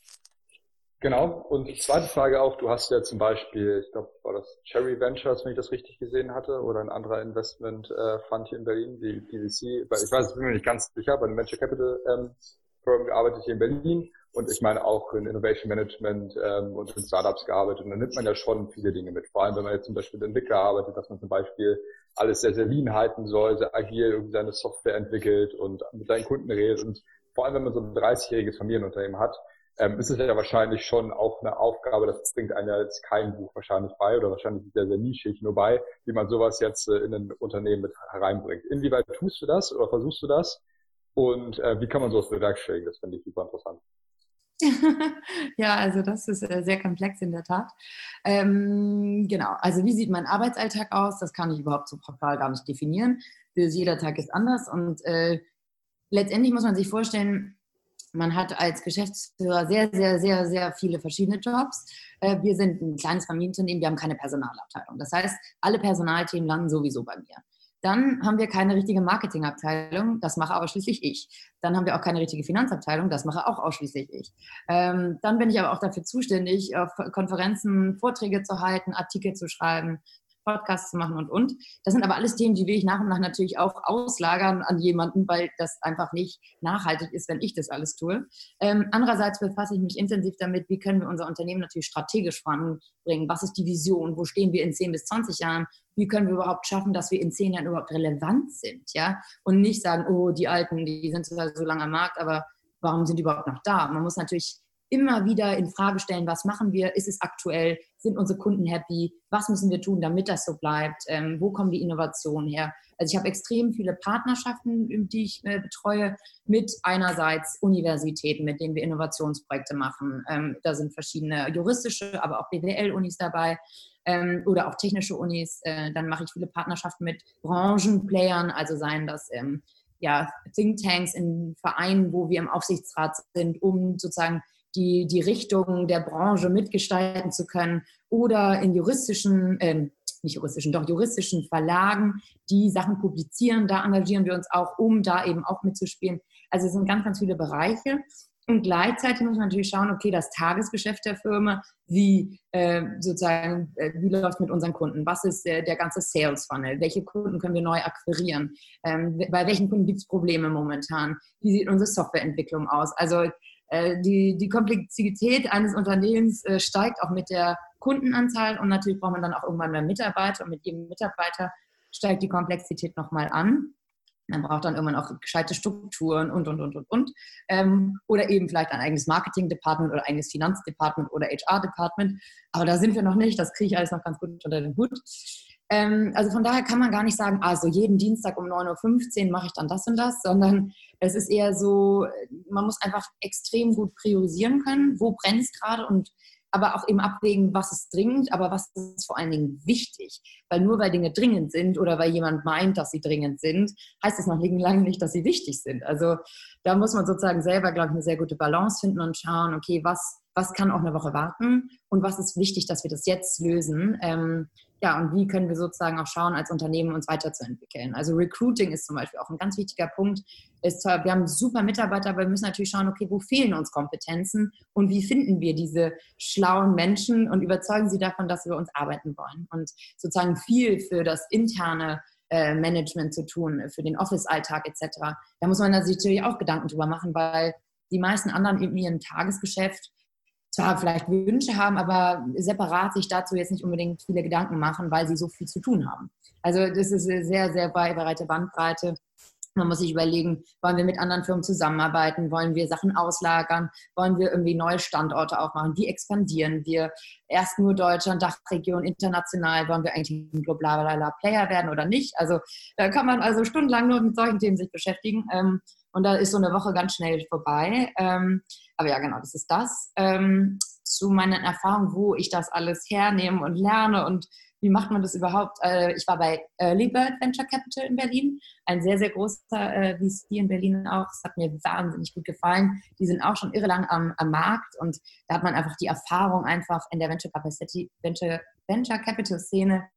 Genau. Und die zweite Frage auch, du hast ja zum Beispiel, ich glaube, war das Cherry Ventures, wenn ich das richtig gesehen hatte, oder ein anderer Investment äh, Fund hier in Berlin, die PVC, ich weiß, ich bin mir nicht ganz sicher, aber ein Venture Capital ähm, Firm gearbeitet hier in Berlin und ich meine auch in Innovation Management ähm, und in Startups gearbeitet und da nimmt man ja schon viele Dinge mit. Vor allem, wenn man jetzt zum Beispiel mit Entwickler arbeitet, dass man zum Beispiel alles sehr, sehr lean halten soll, sehr agil irgendwie seine Software entwickelt und mit seinen Kunden redet und vor allem, wenn man so ein 30-jähriges Familienunternehmen hat, ähm, ist es ja wahrscheinlich schon auch eine Aufgabe, das bringt einem ja jetzt kein Buch wahrscheinlich bei oder wahrscheinlich sehr, sehr nischig nur bei, wie man sowas jetzt äh, in ein Unternehmen mit hereinbringt. Inwieweit tust du das oder versuchst du das? Und äh, wie kann man sowas bewerkstelligen? Das finde ich super interessant. ja, also das ist äh, sehr komplex in der Tat. Ähm, genau, also wie sieht mein Arbeitsalltag aus? Das kann ich überhaupt so pauschal gar nicht definieren. Jeder Tag ist anders und äh, letztendlich muss man sich vorstellen, man hat als Geschäftsführer sehr, sehr, sehr, sehr viele verschiedene Jobs. Äh, wir sind ein kleines Familienunternehmen, wir haben keine Personalabteilung. Das heißt, alle Personalthemen landen sowieso bei mir. Dann haben wir keine richtige Marketingabteilung, das mache aber schließlich ich. Dann haben wir auch keine richtige Finanzabteilung, das mache auch ausschließlich ich. Ähm, dann bin ich aber auch dafür zuständig, auf Konferenzen Vorträge zu halten, Artikel zu schreiben, Podcasts zu machen und und. Das sind aber alles Themen, die will ich nach und nach natürlich auch auslagern an jemanden, weil das einfach nicht nachhaltig ist, wenn ich das alles tue. Ähm, andererseits befasse ich mich intensiv damit, wie können wir unser Unternehmen natürlich strategisch voranbringen. Was ist die Vision? Wo stehen wir in 10 bis 20 Jahren? Wie können wir überhaupt schaffen, dass wir in 10 Jahren überhaupt relevant sind? Ja? Und nicht sagen, oh, die Alten, die sind zwar so lange am Markt, aber warum sind die überhaupt noch da? Man muss natürlich immer wieder in Frage stellen, was machen wir, ist es aktuell, sind unsere Kunden happy, was müssen wir tun, damit das so bleibt, ähm, wo kommen die Innovationen her. Also ich habe extrem viele Partnerschaften, die ich äh, betreue, mit einerseits Universitäten, mit denen wir Innovationsprojekte machen. Ähm, da sind verschiedene juristische, aber auch BWL-Unis dabei ähm, oder auch technische Unis. Äh, dann mache ich viele Partnerschaften mit Branchenplayern, also seien das ähm, ja, Thinktanks in Vereinen, wo wir im Aufsichtsrat sind, um sozusagen die, die Richtung der Branche mitgestalten zu können oder in juristischen, äh, nicht juristischen, doch juristischen Verlagen, die Sachen publizieren. Da engagieren wir uns auch, um da eben auch mitzuspielen. Also es sind ganz, ganz viele Bereiche. Und gleichzeitig muss man natürlich schauen, okay, das Tagesgeschäft der Firma, wie äh, sozusagen, äh, wie läuft mit unseren Kunden? Was ist der, der ganze Sales Funnel? Welche Kunden können wir neu akquirieren? Ähm, bei welchen Kunden gibt es Probleme momentan? Wie sieht unsere Softwareentwicklung aus? Also äh, die, die Komplexität eines Unternehmens äh, steigt auch mit der Kundenanzahl und natürlich braucht man dann auch irgendwann mehr Mitarbeiter und mit jedem Mitarbeiter steigt die Komplexität nochmal an. Man braucht dann irgendwann auch gescheite Strukturen und, und, und, und, und. Ähm, oder eben vielleicht ein eigenes Marketing-Department oder eigenes Finanzdepartment oder HR-Department. Aber da sind wir noch nicht. Das kriege ich alles noch ganz gut unter den Hut. Ähm, also von daher kann man gar nicht sagen, also jeden Dienstag um 9.15 Uhr mache ich dann das und das, sondern es ist eher so, man muss einfach extrem gut priorisieren können, wo brennt es gerade und aber auch eben abwägen, was ist dringend, aber was ist vor allen Dingen wichtig. Weil nur weil Dinge dringend sind oder weil jemand meint, dass sie dringend sind, heißt es noch lange nicht, dass sie wichtig sind. Also da muss man sozusagen selber, glaube ich, eine sehr gute Balance finden und schauen, okay, was, was kann auch eine Woche warten und was ist wichtig, dass wir das jetzt lösen. Ähm, ja, und wie können wir sozusagen auch schauen, als Unternehmen uns weiterzuentwickeln. Also Recruiting ist zum Beispiel auch ein ganz wichtiger Punkt. Ist wir haben super Mitarbeiter, aber wir müssen natürlich schauen, okay, wo fehlen uns Kompetenzen und wie finden wir diese schlauen Menschen und überzeugen sie davon, dass wir uns arbeiten wollen und sozusagen viel für das interne äh, Management zu tun, für den Office-Alltag etc. Da muss man sich natürlich auch Gedanken drüber machen, weil die meisten anderen in ihrem Tagesgeschäft zwar vielleicht Wünsche haben, aber separat sich dazu jetzt nicht unbedingt viele Gedanken machen, weil sie so viel zu tun haben. Also das ist eine sehr, sehr breite Bandbreite. Man muss sich überlegen, wollen wir mit anderen Firmen zusammenarbeiten? Wollen wir Sachen auslagern? Wollen wir irgendwie neue Standorte aufmachen? Wie expandieren wir? Erst nur Deutschland, Dachregion, international? Wollen wir eigentlich ein globaler Player werden oder nicht? Also da kann man also stundenlang nur mit solchen Themen sich beschäftigen. Ähm, und da ist so eine Woche ganz schnell vorbei. Ähm, aber ja, genau, das ist das. Ähm, zu meinen Erfahrungen, wo ich das alles hernehme und lerne und wie macht man das überhaupt? Äh, ich war bei Early Bird Venture Capital in Berlin, ein sehr, sehr großer äh, VC in Berlin auch. Es hat mir wahnsinnig gut gefallen. Die sind auch schon irre lang am, am Markt und da hat man einfach die Erfahrung einfach in der Venture, Capacity, Venture, Venture Capital Szene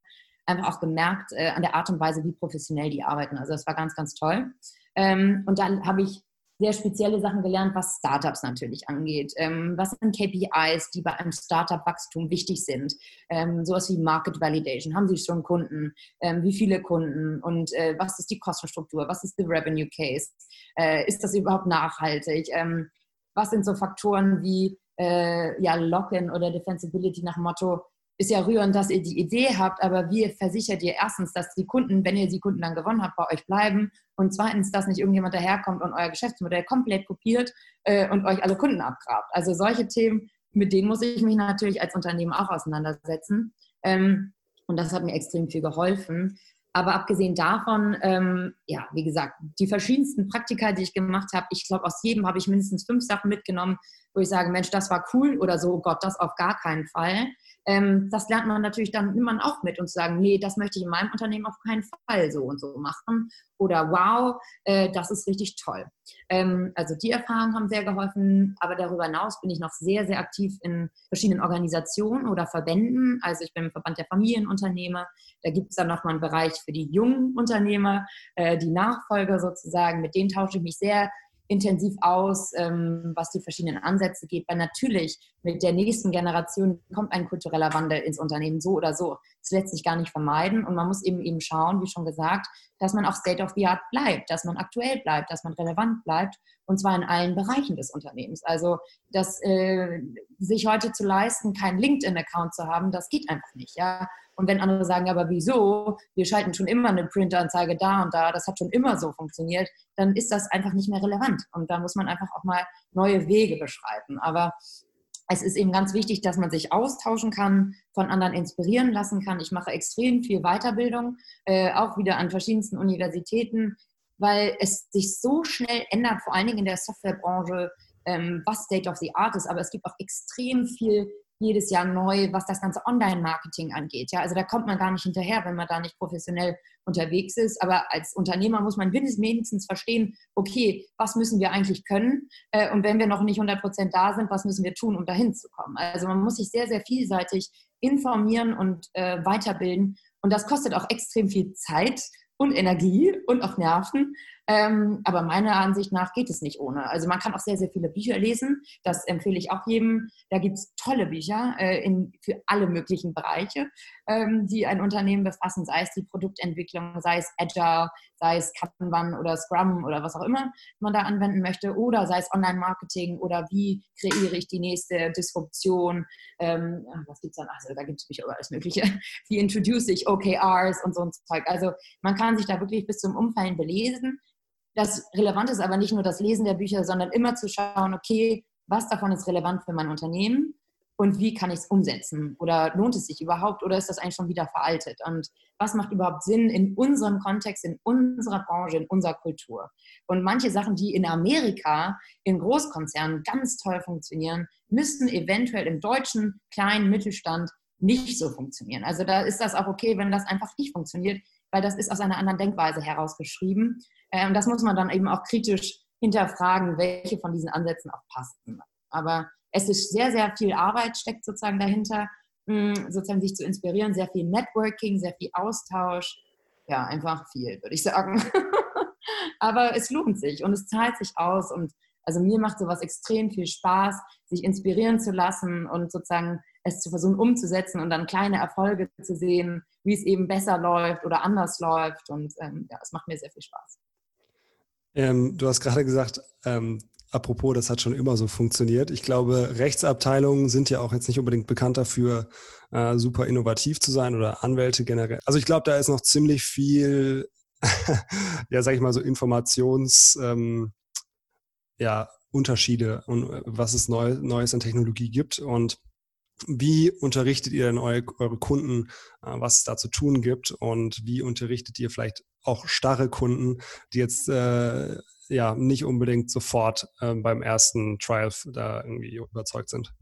einfach auch gemerkt äh, an der Art und Weise, wie professionell die arbeiten. Also das war ganz, ganz toll. Ähm, und dann habe ich sehr spezielle Sachen gelernt, was Startups natürlich angeht. Ähm, was sind KPIs, die bei einem Startup-Wachstum wichtig sind? Ähm, sowas wie Market Validation. Haben Sie schon Kunden? Ähm, wie viele Kunden? Und äh, was ist die Kostenstruktur? Was ist der Revenue Case? Äh, ist das überhaupt nachhaltig? Ähm, was sind so Faktoren wie äh, ja, Lock-in oder Defensibility nach Motto, ist ja rührend, dass ihr die Idee habt, aber wie versichert ihr erstens, dass die Kunden, wenn ihr die Kunden dann gewonnen habt, bei euch bleiben und zweitens, dass nicht irgendjemand daherkommt und euer Geschäftsmodell komplett kopiert äh, und euch alle Kunden abgrabt. Also solche Themen, mit denen muss ich mich natürlich als Unternehmen auch auseinandersetzen. Ähm, und das hat mir extrem viel geholfen. Aber abgesehen davon, ähm, ja, wie gesagt, die verschiedensten Praktika, die ich gemacht habe, ich glaube, aus jedem habe ich mindestens fünf Sachen mitgenommen, wo ich sage, Mensch, das war cool oder so, oh Gott, das auf gar keinen Fall ähm, das lernt man natürlich dann man auch mit und sagen, nee, das möchte ich in meinem Unternehmen auf keinen Fall so und so machen. Oder wow, äh, das ist richtig toll. Ähm, also die Erfahrungen haben sehr geholfen, aber darüber hinaus bin ich noch sehr, sehr aktiv in verschiedenen Organisationen oder Verbänden. Also ich bin im Verband der Familienunternehmer. Da gibt es dann nochmal einen Bereich für die jungen Unternehmer, äh, die Nachfolger sozusagen. Mit denen tausche ich mich sehr intensiv aus, ähm, was die verschiedenen Ansätze geht, weil natürlich mit der nächsten Generation kommt ein kultureller Wandel ins Unternehmen so oder so. Das lässt sich gar nicht vermeiden und man muss eben eben schauen, wie schon gesagt, dass man auch State of the Art bleibt, dass man aktuell bleibt, dass man relevant bleibt und zwar in allen Bereichen des Unternehmens. Also das äh, sich heute zu leisten, keinen LinkedIn-Account zu haben, das geht einfach nicht. Ja? Und wenn andere sagen, aber wieso? Wir schalten schon immer eine Printeranzeige da und da, das hat schon immer so funktioniert, dann ist das einfach nicht mehr relevant. Und da muss man einfach auch mal neue Wege beschreiten. Aber es ist eben ganz wichtig, dass man sich austauschen kann, von anderen inspirieren lassen kann. Ich mache extrem viel Weiterbildung, äh, auch wieder an verschiedensten Universitäten, weil es sich so schnell ändert, vor allen Dingen in der Softwarebranche, ähm, was State of the Art ist. Aber es gibt auch extrem viel jedes Jahr neu, was das ganze Online-Marketing angeht. Ja, also da kommt man gar nicht hinterher, wenn man da nicht professionell unterwegs ist. Aber als Unternehmer muss man wenigstens verstehen, okay, was müssen wir eigentlich können? Äh, und wenn wir noch nicht 100 Prozent da sind, was müssen wir tun, um dahin zu kommen? Also man muss sich sehr, sehr vielseitig informieren und äh, weiterbilden. Und das kostet auch extrem viel Zeit und Energie und auch Nerven. Ähm, aber meiner Ansicht nach geht es nicht ohne. Also man kann auch sehr, sehr viele Bücher lesen. Das empfehle ich auch jedem. Da gibt es tolle Bücher äh, in, für alle möglichen Bereiche, ähm, die ein Unternehmen befassen, sei es die Produktentwicklung, sei es Agile, sei es Kanban oder Scrum oder was auch immer man da anwenden möchte, oder sei es Online-Marketing oder wie kreiere ich die nächste Disruption. Ähm, was gibt es dann? Also da gibt es Bücher über alles Mögliche. Wie introduce ich OKRs und so ein Zeug. Also man kann sich da wirklich bis zum Umfallen belesen. Das Relevante ist aber nicht nur das Lesen der Bücher, sondern immer zu schauen, okay, was davon ist relevant für mein Unternehmen und wie kann ich es umsetzen? Oder lohnt es sich überhaupt oder ist das eigentlich schon wieder veraltet? Und was macht überhaupt Sinn in unserem Kontext, in unserer Branche, in unserer Kultur? Und manche Sachen, die in Amerika in Großkonzernen ganz toll funktionieren, müssten eventuell im deutschen kleinen Mittelstand nicht so funktionieren. Also da ist das auch okay, wenn das einfach nicht funktioniert, weil das ist aus einer anderen Denkweise herausgeschrieben. Ähm, das muss man dann eben auch kritisch hinterfragen, welche von diesen Ansätzen auch passen. Aber es ist sehr, sehr viel Arbeit steckt sozusagen dahinter, hm, sozusagen sich zu inspirieren, sehr viel Networking, sehr viel Austausch. Ja, einfach viel, würde ich sagen. Aber es lohnt sich und es zahlt sich aus und also mir macht sowas extrem viel Spaß, sich inspirieren zu lassen und sozusagen es zu versuchen umzusetzen und dann kleine Erfolge zu sehen, wie es eben besser läuft oder anders läuft. Und ähm, ja, es macht mir sehr viel Spaß. Ähm, du hast gerade gesagt, ähm, apropos, das hat schon immer so funktioniert. Ich glaube, Rechtsabteilungen sind ja auch jetzt nicht unbedingt bekannt dafür, äh, super innovativ zu sein oder Anwälte generell. Also ich glaube, da ist noch ziemlich viel, ja, sag ich mal so Informations, ähm, ja, Unterschiede und äh, was es Neu Neues an Technologie gibt und wie unterrichtet ihr denn eure, eure Kunden, äh, was es da zu tun gibt und wie unterrichtet ihr vielleicht auch starre Kunden, die jetzt äh, ja nicht unbedingt sofort äh, beim ersten Trial da irgendwie überzeugt sind?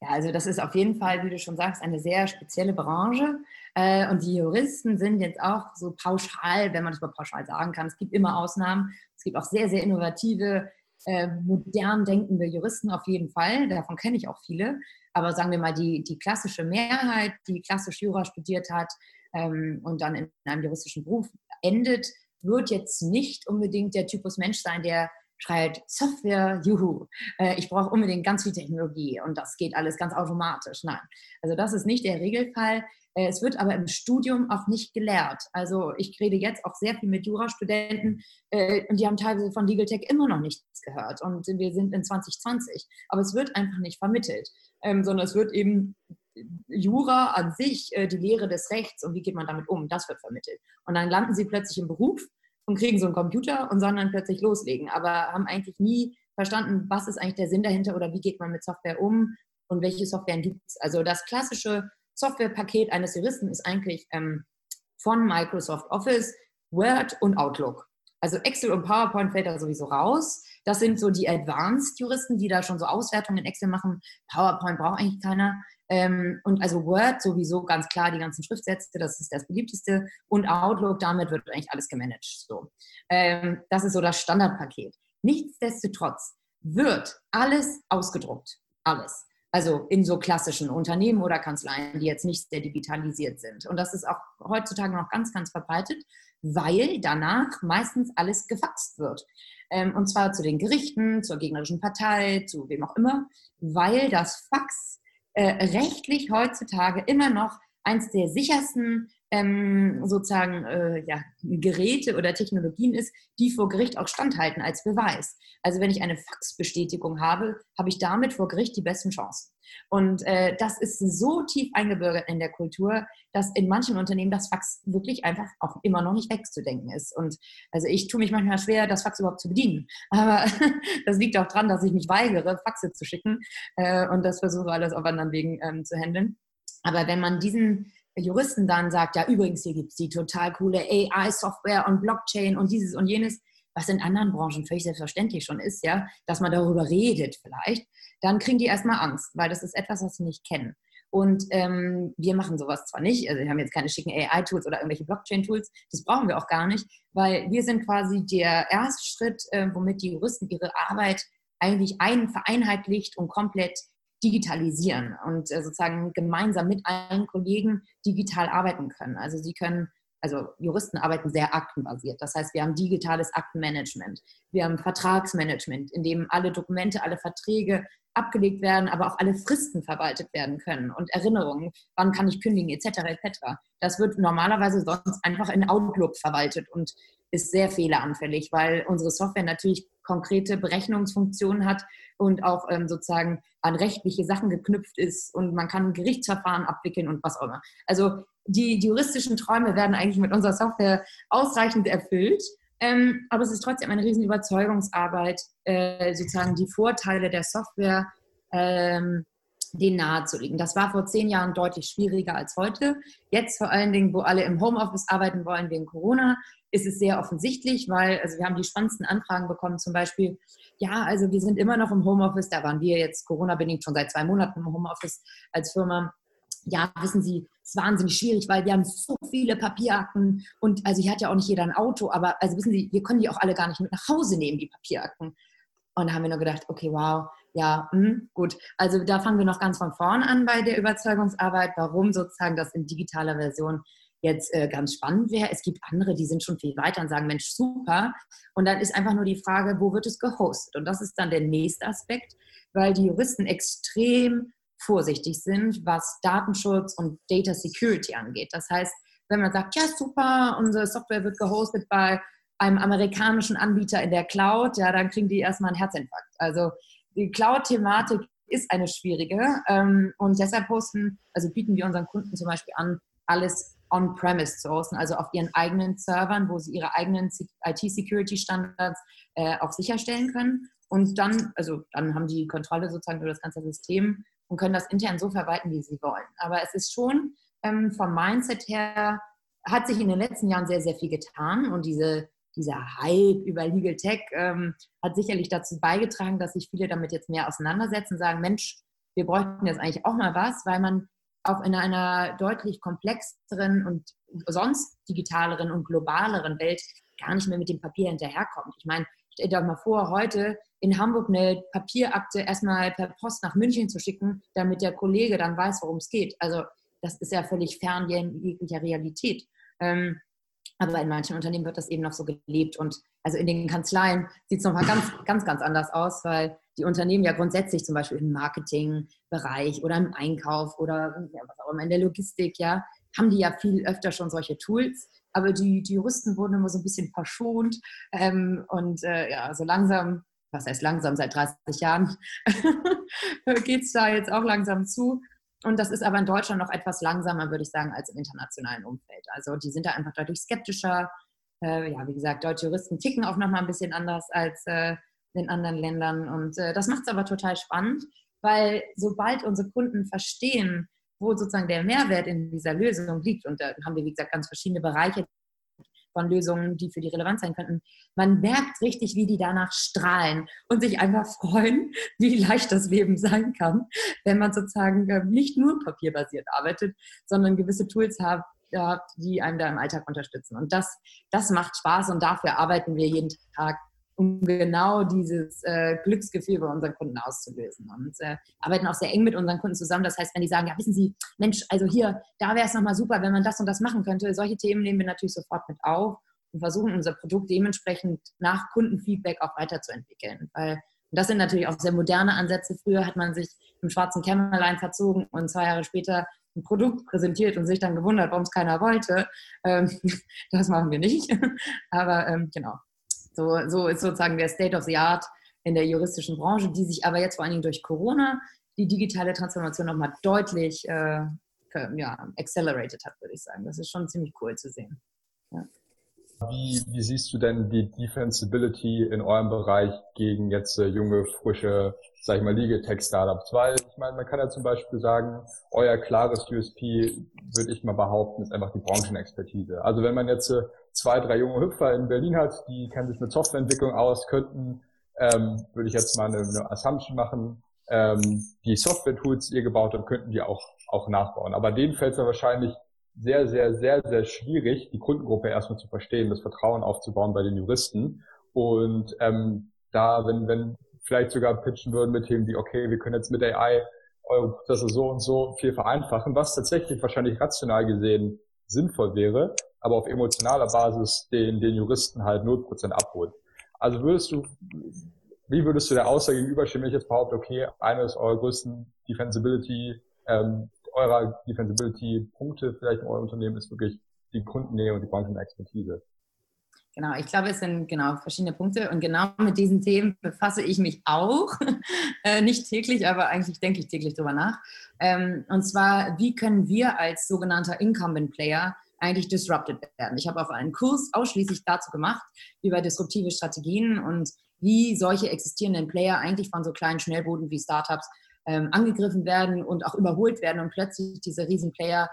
Ja, also das ist auf jeden Fall, wie du schon sagst, eine sehr spezielle Branche. Äh, und die Juristen sind jetzt auch so pauschal, wenn man das mal pauschal sagen kann. Es gibt immer Ausnahmen. Es gibt auch sehr, sehr innovative, äh, modern denkende Juristen auf jeden Fall. Davon kenne ich auch viele. Aber sagen wir mal, die, die klassische Mehrheit, die klassisch Jura studiert hat ähm, und dann in einem juristischen Beruf endet, wird jetzt nicht unbedingt der Typus Mensch sein, der schreit Software, juhu, äh, ich brauche unbedingt ganz viel Technologie und das geht alles ganz automatisch. Nein, also das ist nicht der Regelfall. Äh, es wird aber im Studium auch nicht gelehrt. Also ich rede jetzt auch sehr viel mit Jurastudenten äh, und die haben teilweise von Legal Tech immer noch nichts gehört und wir sind in 2020. Aber es wird einfach nicht vermittelt, ähm, sondern es wird eben Jura an sich, äh, die Lehre des Rechts und wie geht man damit um, das wird vermittelt. Und dann landen sie plötzlich im Beruf und kriegen so einen Computer und sollen dann plötzlich loslegen, aber haben eigentlich nie verstanden, was ist eigentlich der Sinn dahinter oder wie geht man mit Software um und welche Software gibt es. Also das klassische Softwarepaket eines Juristen ist eigentlich ähm, von Microsoft Office, Word und Outlook. Also Excel und PowerPoint fällt da sowieso raus. Das sind so die Advanced-Juristen, die da schon so Auswertungen in Excel machen. PowerPoint braucht eigentlich keiner. Ähm, und also Word sowieso ganz klar die ganzen Schriftsätze, das ist das beliebteste. Und Outlook, damit wird eigentlich alles gemanagt. So. Ähm, das ist so das Standardpaket. Nichtsdestotrotz wird alles ausgedruckt. Alles. Also in so klassischen Unternehmen oder Kanzleien, die jetzt nicht sehr digitalisiert sind. Und das ist auch heutzutage noch ganz, ganz verbreitet, weil danach meistens alles gefaxt wird. Ähm, und zwar zu den Gerichten, zur gegnerischen Partei, zu wem auch immer, weil das Fax äh, rechtlich heutzutage immer noch eins der sichersten ähm, sozusagen äh, ja, Geräte oder Technologien ist, die vor Gericht auch standhalten als Beweis. Also wenn ich eine Faxbestätigung habe, habe ich damit vor Gericht die besten Chancen. Und äh, das ist so tief eingebürgert in der Kultur, dass in manchen Unternehmen das Fax wirklich einfach auch immer noch nicht wegzudenken ist. Und also ich tue mich manchmal schwer, das Fax überhaupt zu bedienen. Aber das liegt auch daran, dass ich mich weigere, Faxe zu schicken äh, und das versuche alles auf anderen Wegen ähm, zu handeln. Aber wenn man diesen Juristen dann sagt, ja, übrigens, hier gibt es die total coole AI-Software und Blockchain und dieses und jenes, was in anderen Branchen völlig selbstverständlich schon ist, ja, dass man darüber redet vielleicht, dann kriegen die erstmal Angst, weil das ist etwas, was sie nicht kennen. Und ähm, wir machen sowas zwar nicht, also wir haben jetzt keine schicken AI-Tools oder irgendwelche Blockchain-Tools, das brauchen wir auch gar nicht, weil wir sind quasi der erste Schritt, äh, womit die Juristen ihre Arbeit eigentlich ein, vereinheitlicht und komplett digitalisieren und äh, sozusagen gemeinsam mit allen Kollegen digital arbeiten können. Also sie können also Juristen arbeiten sehr aktenbasiert. Das heißt, wir haben digitales Aktenmanagement, wir haben Vertragsmanagement, in dem alle Dokumente, alle Verträge abgelegt werden, aber auch alle Fristen verwaltet werden können und Erinnerungen, wann kann ich kündigen, etc. etc. Das wird normalerweise sonst einfach in Outlook verwaltet und ist sehr fehleranfällig, weil unsere Software natürlich konkrete Berechnungsfunktionen hat und auch ähm, sozusagen an rechtliche Sachen geknüpft ist und man kann Gerichtsverfahren abwickeln und was auch immer. Also die, die juristischen Träume werden eigentlich mit unserer Software ausreichend erfüllt. Ähm, aber es ist trotzdem eine riesen Überzeugungsarbeit, äh, sozusagen die Vorteile der Software ähm, denen nahezulegen. Das war vor zehn Jahren deutlich schwieriger als heute. Jetzt vor allen Dingen, wo alle im Homeoffice arbeiten wollen wegen Corona, ist es sehr offensichtlich, weil also wir haben die spannendsten Anfragen bekommen, zum Beispiel, ja, also wir sind immer noch im Homeoffice, da waren wir jetzt Corona-bedingt schon seit zwei Monaten im Homeoffice als Firma. Ja, wissen Sie, es ist wahnsinnig schwierig, weil wir haben so viele Papierakten und also hier hat ja auch nicht jeder ein Auto, aber also wissen Sie, wir können die auch alle gar nicht mit nach Hause nehmen, die Papierakten. Und da haben wir nur gedacht, okay, wow, ja, mh, gut. Also da fangen wir noch ganz von vorn an bei der Überzeugungsarbeit, warum sozusagen das in digitaler Version jetzt äh, ganz spannend wäre. Es gibt andere, die sind schon viel weiter und sagen, Mensch, super. Und dann ist einfach nur die Frage, wo wird es gehostet? Und das ist dann der nächste Aspekt, weil die Juristen extrem vorsichtig sind, was Datenschutz und Data Security angeht. Das heißt, wenn man sagt, ja, super, unsere Software wird gehostet bei einem amerikanischen Anbieter in der Cloud, ja, dann kriegen die erstmal einen Herzinfarkt. Also die Cloud-Thematik ist eine schwierige ähm, und deshalb hosten, also bieten wir unseren Kunden zum Beispiel an, alles on-premise hosten, also auf ihren eigenen Servern, wo sie ihre eigenen IT-Security-Standards äh, auch sicherstellen können. Und dann, also dann haben die Kontrolle sozusagen über das ganze System und können das intern so verwalten, wie sie wollen. Aber es ist schon ähm, vom Mindset her, hat sich in den letzten Jahren sehr, sehr viel getan und diese, dieser Hype über Legal Tech ähm, hat sicherlich dazu beigetragen, dass sich viele damit jetzt mehr auseinandersetzen, sagen, Mensch, wir bräuchten jetzt eigentlich auch mal was, weil man auch in einer deutlich komplexeren und sonst digitaleren und globaleren Welt gar nicht mehr mit dem Papier hinterherkommt. Ich meine, stell dir doch mal vor, heute in Hamburg eine Papierakte erstmal per Post nach München zu schicken, damit der Kollege dann weiß, worum es geht. Also das ist ja völlig fern jeglicher Realität. Ähm, aber in manchen Unternehmen wird das eben noch so gelebt. Und also in den Kanzleien sieht es nochmal ganz, ganz, ganz anders aus, weil die Unternehmen ja grundsätzlich zum Beispiel im Marketingbereich oder im Einkauf oder ja, was auch immer in der Logistik, ja, haben die ja viel öfter schon solche Tools. Aber die, die Juristen wurden immer so ein bisschen verschont. Ähm, und äh, ja, so langsam, was heißt langsam, seit 30 Jahren geht es da jetzt auch langsam zu. Und das ist aber in Deutschland noch etwas langsamer, würde ich sagen, als im internationalen Umfeld. Also die sind da einfach deutlich skeptischer. Äh, ja, wie gesagt, deutsche Juristen ticken auch nochmal ein bisschen anders als äh, in anderen Ländern. Und äh, das macht es aber total spannend, weil sobald unsere Kunden verstehen, wo sozusagen der Mehrwert in dieser Lösung liegt, und da haben wir, wie gesagt, ganz verschiedene Bereiche von Lösungen, die für die relevant sein könnten. Man merkt richtig, wie die danach strahlen und sich einfach freuen, wie leicht das Leben sein kann, wenn man sozusagen äh, nicht nur papierbasiert arbeitet, sondern gewisse Tools hat, die einem da im Alltag unterstützen. Und das, das macht Spaß und dafür arbeiten wir jeden Tag um genau dieses äh, Glücksgefühl bei unseren Kunden auszulösen. Und äh, arbeiten auch sehr eng mit unseren Kunden zusammen. Das heißt, wenn die sagen, ja, wissen Sie, Mensch, also hier, da wäre es nochmal super, wenn man das und das machen könnte. Solche Themen nehmen wir natürlich sofort mit auf und versuchen unser Produkt dementsprechend nach Kundenfeedback auch weiterzuentwickeln. Weil das sind natürlich auch sehr moderne Ansätze. Früher hat man sich im schwarzen Kämmerlein verzogen und zwei Jahre später ein Produkt präsentiert und sich dann gewundert, warum es keiner wollte. Ähm, das machen wir nicht. Aber ähm, genau, so, so ist sozusagen der State of the Art in der juristischen Branche, die sich aber jetzt vor allen Dingen durch Corona die digitale Transformation nochmal deutlich äh, ja, accelerated hat, würde ich sagen. Das ist schon ziemlich cool zu sehen. Ja. Wie, wie siehst du denn die Defensibility in eurem Bereich gegen jetzt äh, junge, frische, sag ich mal, Legal Tech Startups? Weil ich meine, man kann ja zum Beispiel sagen, euer klares USP, würde ich mal behaupten, ist einfach die Branchenexpertise. Also wenn man jetzt äh, zwei, drei junge Hüpfer in Berlin hat, die kennen sich mit Softwareentwicklung aus, könnten, ähm, würde ich jetzt mal eine, eine Assumption machen, ähm, die Software-Tools, ihr gebaut habt, könnten die auch, auch nachbauen. Aber denen fällt es ja wahrscheinlich sehr, sehr, sehr, sehr schwierig, die Kundengruppe erstmal zu verstehen, das Vertrauen aufzubauen bei den Juristen. Und ähm, da, wenn, wenn vielleicht sogar pitchen würden mit Themen wie, okay, wir können jetzt mit AI eure Prozesse so und so viel vereinfachen, was tatsächlich wahrscheinlich rational gesehen sinnvoll wäre, aber auf emotionaler Basis den, den Juristen halt 0% abholt. Also würdest du, wie würdest du der Aussage gegenüberstehen, wenn ich jetzt behaupte, okay, eines eurer größten Defensibility, ähm, eurer Defensibility-Punkte vielleicht in eurem Unternehmen ist wirklich die Kundennähe und die Branchenexpertise? Genau, ich glaube, es sind genau verschiedene Punkte und genau mit diesen Themen befasse ich mich auch. äh, nicht täglich, aber eigentlich denke ich täglich drüber nach. Ähm, und zwar, wie können wir als sogenannter Incumbent Player eigentlich disrupted werden? Ich habe auch einen Kurs ausschließlich dazu gemacht, über disruptive Strategien und wie solche existierenden Player eigentlich von so kleinen Schnellbooten wie Startups ähm, angegriffen werden und auch überholt werden und plötzlich diese Riesenplayer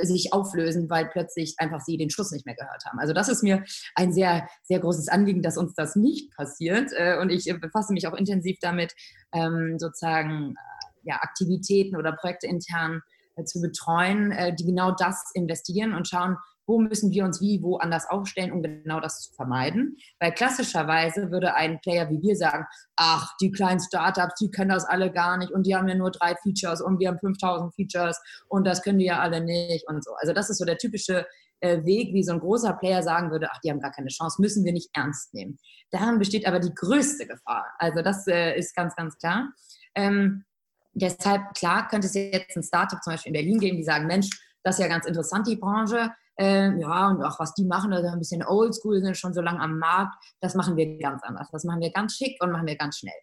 sich auflösen, weil plötzlich einfach sie den Schuss nicht mehr gehört haben. Also das ist mir ein sehr, sehr großes Anliegen, dass uns das nicht passiert. Äh, und ich befasse mich auch intensiv damit, ähm, sozusagen ja, Aktivitäten oder Projekte intern äh, zu betreuen, äh, die genau das investieren und schauen, wo müssen wir uns wie, wo anders aufstellen, um genau das zu vermeiden. Weil klassischerweise würde ein Player wie wir sagen, ach, die kleinen Startups, die können das alle gar nicht und die haben ja nur drei Features und wir haben 5000 Features und das können die ja alle nicht und so. Also das ist so der typische äh, Weg, wie so ein großer Player sagen würde, ach, die haben gar keine Chance, müssen wir nicht ernst nehmen. Daran besteht aber die größte Gefahr. Also das äh, ist ganz, ganz klar. Ähm, deshalb, klar, könnte es jetzt ein Startup zum Beispiel in Berlin geben, die sagen, Mensch, das ist ja ganz interessant, die Branche. Ähm, ja, und auch was die machen, also ein bisschen oldschool, sind schon so lange am Markt. Das machen wir ganz anders. Das machen wir ganz schick und machen wir ganz schnell.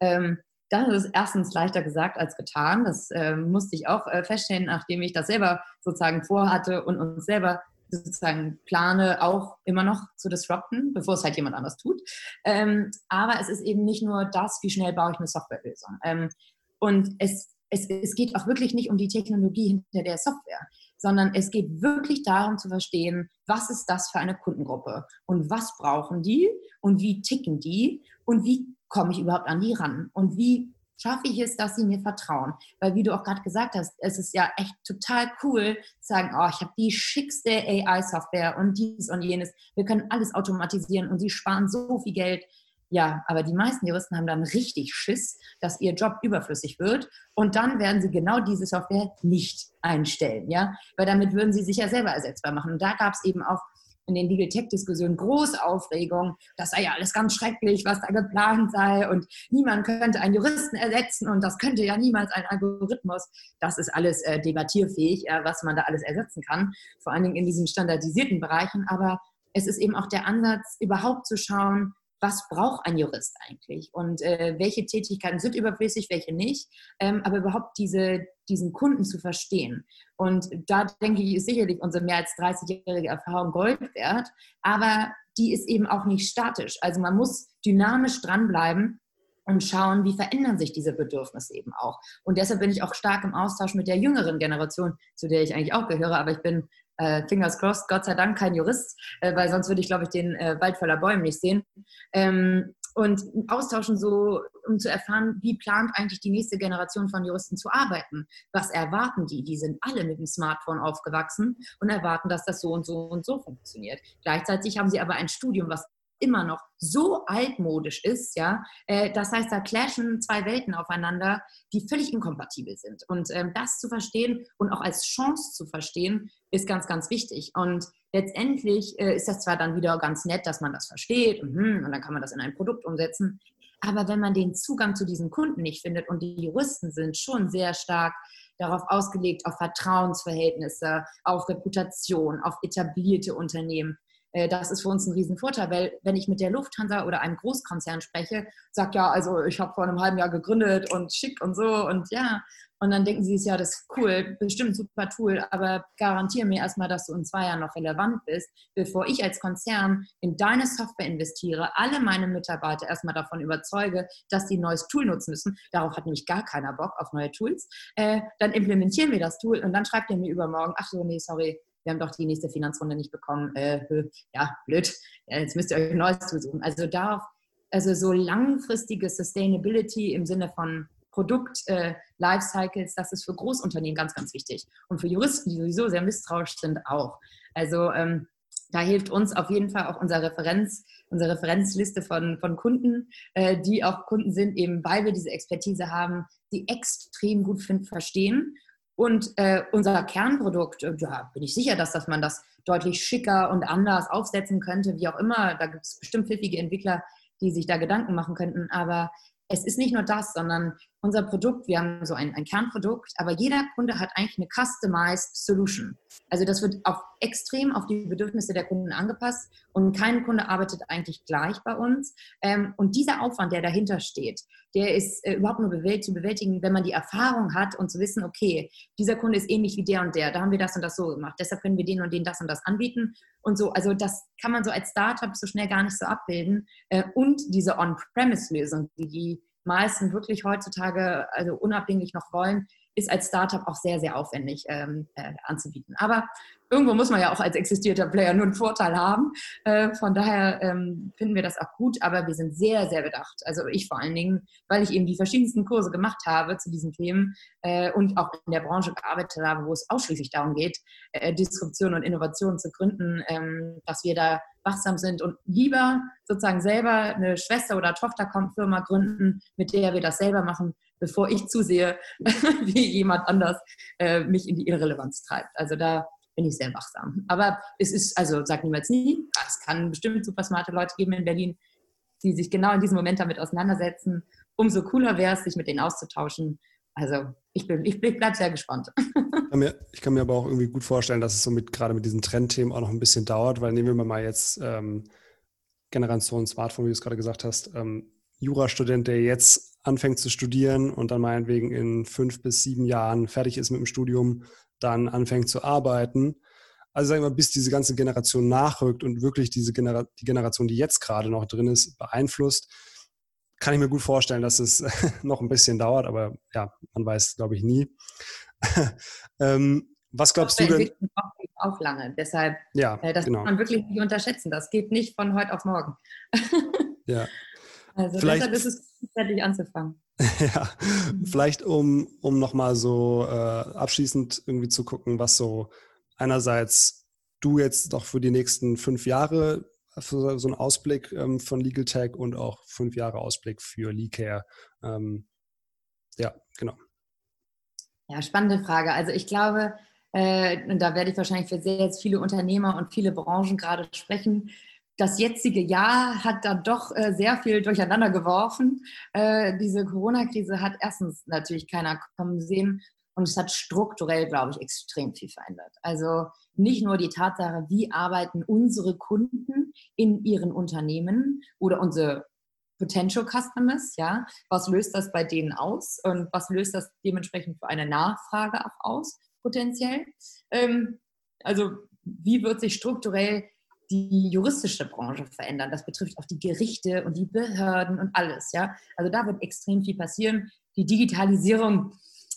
Ähm, dann ist erstens leichter gesagt als getan. Das äh, musste ich auch äh, feststellen, nachdem ich das selber sozusagen vorhatte und uns selber sozusagen plane, auch immer noch zu disrupten, bevor es halt jemand anders tut. Ähm, aber es ist eben nicht nur das, wie schnell baue ich eine Softwarelösung. Ähm, und es, es, es geht auch wirklich nicht um die Technologie hinter der Software sondern es geht wirklich darum zu verstehen, was ist das für eine Kundengruppe und was brauchen die und wie ticken die und wie komme ich überhaupt an die ran und wie schaffe ich es, dass sie mir vertrauen. Weil wie du auch gerade gesagt hast, es ist ja echt total cool zu sagen, oh, ich habe die schickste AI-Software und dies und jenes. Wir können alles automatisieren und sie sparen so viel Geld. Ja, aber die meisten Juristen haben dann richtig Schiss, dass ihr Job überflüssig wird und dann werden sie genau diese Software nicht einstellen, ja, weil damit würden sie sich ja selber ersetzbar machen. Und da gab es eben auch in den Legal Tech-Diskussionen große Aufregung, das sei ja alles ganz schrecklich, was da geplant sei und niemand könnte einen Juristen ersetzen und das könnte ja niemals ein Algorithmus. Das ist alles äh, debattierfähig, äh, was man da alles ersetzen kann, vor allen Dingen in diesen standardisierten Bereichen. Aber es ist eben auch der Ansatz, überhaupt zu schauen, was braucht ein Jurist eigentlich und äh, welche Tätigkeiten sind überflüssig, welche nicht, ähm, aber überhaupt diese, diesen Kunden zu verstehen. Und da denke ich, ist sicherlich unsere mehr als 30-jährige Erfahrung Gold wert, aber die ist eben auch nicht statisch. Also man muss dynamisch dranbleiben und schauen, wie verändern sich diese Bedürfnisse eben auch. Und deshalb bin ich auch stark im Austausch mit der jüngeren Generation, zu der ich eigentlich auch gehöre, aber ich bin äh, fingers crossed, Gott sei Dank kein Jurist, äh, weil sonst würde ich, glaube ich, den äh, Wald voller Bäume nicht sehen. Ähm, und austauschen so, um zu erfahren, wie plant eigentlich die nächste Generation von Juristen zu arbeiten? Was erwarten die? Die sind alle mit dem Smartphone aufgewachsen und erwarten, dass das so und so und so funktioniert. Gleichzeitig haben sie aber ein Studium, was immer noch so altmodisch ist, ja, äh, das heißt, da clashen zwei Welten aufeinander, die völlig inkompatibel sind. Und ähm, das zu verstehen und auch als Chance zu verstehen, ist ganz, ganz wichtig. Und letztendlich äh, ist das zwar dann wieder ganz nett, dass man das versteht und, hm, und dann kann man das in ein Produkt umsetzen, aber wenn man den Zugang zu diesen Kunden nicht findet und die Juristen sind schon sehr stark darauf ausgelegt, auf Vertrauensverhältnisse, auf Reputation, auf etablierte Unternehmen, das ist für uns ein Riesenvorteil, weil wenn ich mit der Lufthansa oder einem Großkonzern spreche, sagt ja, also ich habe vor einem halben Jahr gegründet und schick und so und ja. Und dann denken sie, ja, das ist cool, bestimmt super Tool, aber garantiere mir erstmal, dass du in zwei Jahren noch relevant bist, bevor ich als Konzern in deine Software investiere, alle meine Mitarbeiter erstmal davon überzeuge, dass sie ein neues Tool nutzen müssen. Darauf hat nämlich gar keiner Bock auf neue Tools. Äh, dann implementieren wir das Tool und dann schreibt ihr mir übermorgen, ach so, nee, sorry, wir haben doch die nächste Finanzrunde nicht bekommen. Äh, ja, blöd, jetzt müsst ihr euch ein neues zusuchen. Also darauf, also so langfristige Sustainability im Sinne von Produkt äh, das ist für Großunternehmen ganz, ganz wichtig. Und für Juristen, die sowieso sehr misstrauisch sind, auch. Also ähm, da hilft uns auf jeden Fall auch unser Referenz, unsere Referenzliste von, von Kunden, äh, die auch Kunden sind, eben weil wir diese Expertise haben, die extrem gut find, verstehen Und äh, unser Kernprodukt, äh, ja, bin ich sicher, dass, dass man das deutlich schicker und anders aufsetzen könnte, wie auch immer. Da gibt es bestimmt pfiffige Entwickler, die sich da Gedanken machen könnten. Aber es ist nicht nur das, sondern unser Produkt, wir haben so ein, ein, Kernprodukt, aber jeder Kunde hat eigentlich eine customized Solution. Also das wird auf, extrem auf die Bedürfnisse der Kunden angepasst und kein Kunde arbeitet eigentlich gleich bei uns. Ähm, und dieser Aufwand, der dahinter steht, der ist äh, überhaupt nur zu bewältigen, wenn man die Erfahrung hat und zu wissen, okay, dieser Kunde ist ähnlich wie der und der, da haben wir das und das so gemacht, deshalb können wir den und den das und das anbieten und so. Also das kann man so als Startup so schnell gar nicht so abbilden. Äh, und diese On-Premise-Lösung, die meisten wirklich heutzutage also unabhängig noch wollen, ist als Startup auch sehr, sehr aufwendig ähm, äh, anzubieten. Aber irgendwo muss man ja auch als existierter Player nur einen Vorteil haben. Äh, von daher ähm, finden wir das auch gut, aber wir sind sehr, sehr bedacht. Also ich vor allen Dingen, weil ich eben die verschiedensten Kurse gemacht habe zu diesen Themen äh, und auch in der Branche gearbeitet habe, wo es ausschließlich darum geht, äh, Disruption und Innovation zu gründen, ähm, dass wir da wachsam sind und lieber sozusagen selber eine Schwester- oder Tochterfirma gründen, mit der wir das selber machen, bevor ich zusehe, wie jemand anders äh, mich in die Irrelevanz treibt. Also da bin ich sehr wachsam. Aber es ist, also sag niemals nie, es kann bestimmt super smarte Leute geben in Berlin, die sich genau in diesem Moment damit auseinandersetzen. Umso cooler wäre es, sich mit denen auszutauschen. Also ich bin, ich bleibe sehr gespannt. Ich kann, mir, ich kann, mir, aber auch irgendwie gut vorstellen, dass es so mit gerade mit diesen Trendthemen auch noch ein bisschen dauert, weil nehmen wir mal jetzt ähm, Generation Smartphone, wie du es gerade gesagt hast, ähm, Jurastudent, der jetzt anfängt zu studieren und dann meinetwegen in fünf bis sieben Jahren fertig ist mit dem Studium, dann anfängt zu arbeiten. Also sagen wir mal, bis diese ganze Generation nachrückt und wirklich diese Genera die Generation, die jetzt gerade noch drin ist, beeinflusst, kann ich mir gut vorstellen, dass es noch ein bisschen dauert, aber ja, man weiß, glaube ich, nie. ähm, was glaubst du denn? Auch lange. Deshalb, ja, äh, das genau. kann man wirklich nicht unterschätzen. Das geht nicht von heute auf morgen. ja. Also Vielleicht, deshalb ist es fertig anzufangen. ja, mhm. vielleicht um, um nochmal so äh, abschließend irgendwie zu gucken, was so einerseits du jetzt doch für die nächsten fünf Jahre für so einen Ausblick ähm, von Legal Tech und auch fünf Jahre Ausblick für LeeCare. Ähm, ja, genau. Ja, spannende Frage. Also ich glaube, äh, und da werde ich wahrscheinlich für sehr jetzt viele Unternehmer und viele Branchen gerade sprechen, das jetzige Jahr hat da doch äh, sehr viel durcheinander geworfen. Äh, diese Corona-Krise hat erstens natürlich keiner kommen sehen und es hat strukturell, glaube ich, extrem viel verändert. Also nicht nur die Tatsache, wie arbeiten unsere Kunden in ihren Unternehmen oder unsere Potential Customers, ja, was löst das bei denen aus und was löst das dementsprechend für eine Nachfrage auch aus, potenziell. Ähm, also wie wird sich strukturell die juristische Branche verändern. Das betrifft auch die Gerichte und die Behörden und alles. Ja? Also da wird extrem viel passieren. Die Digitalisierung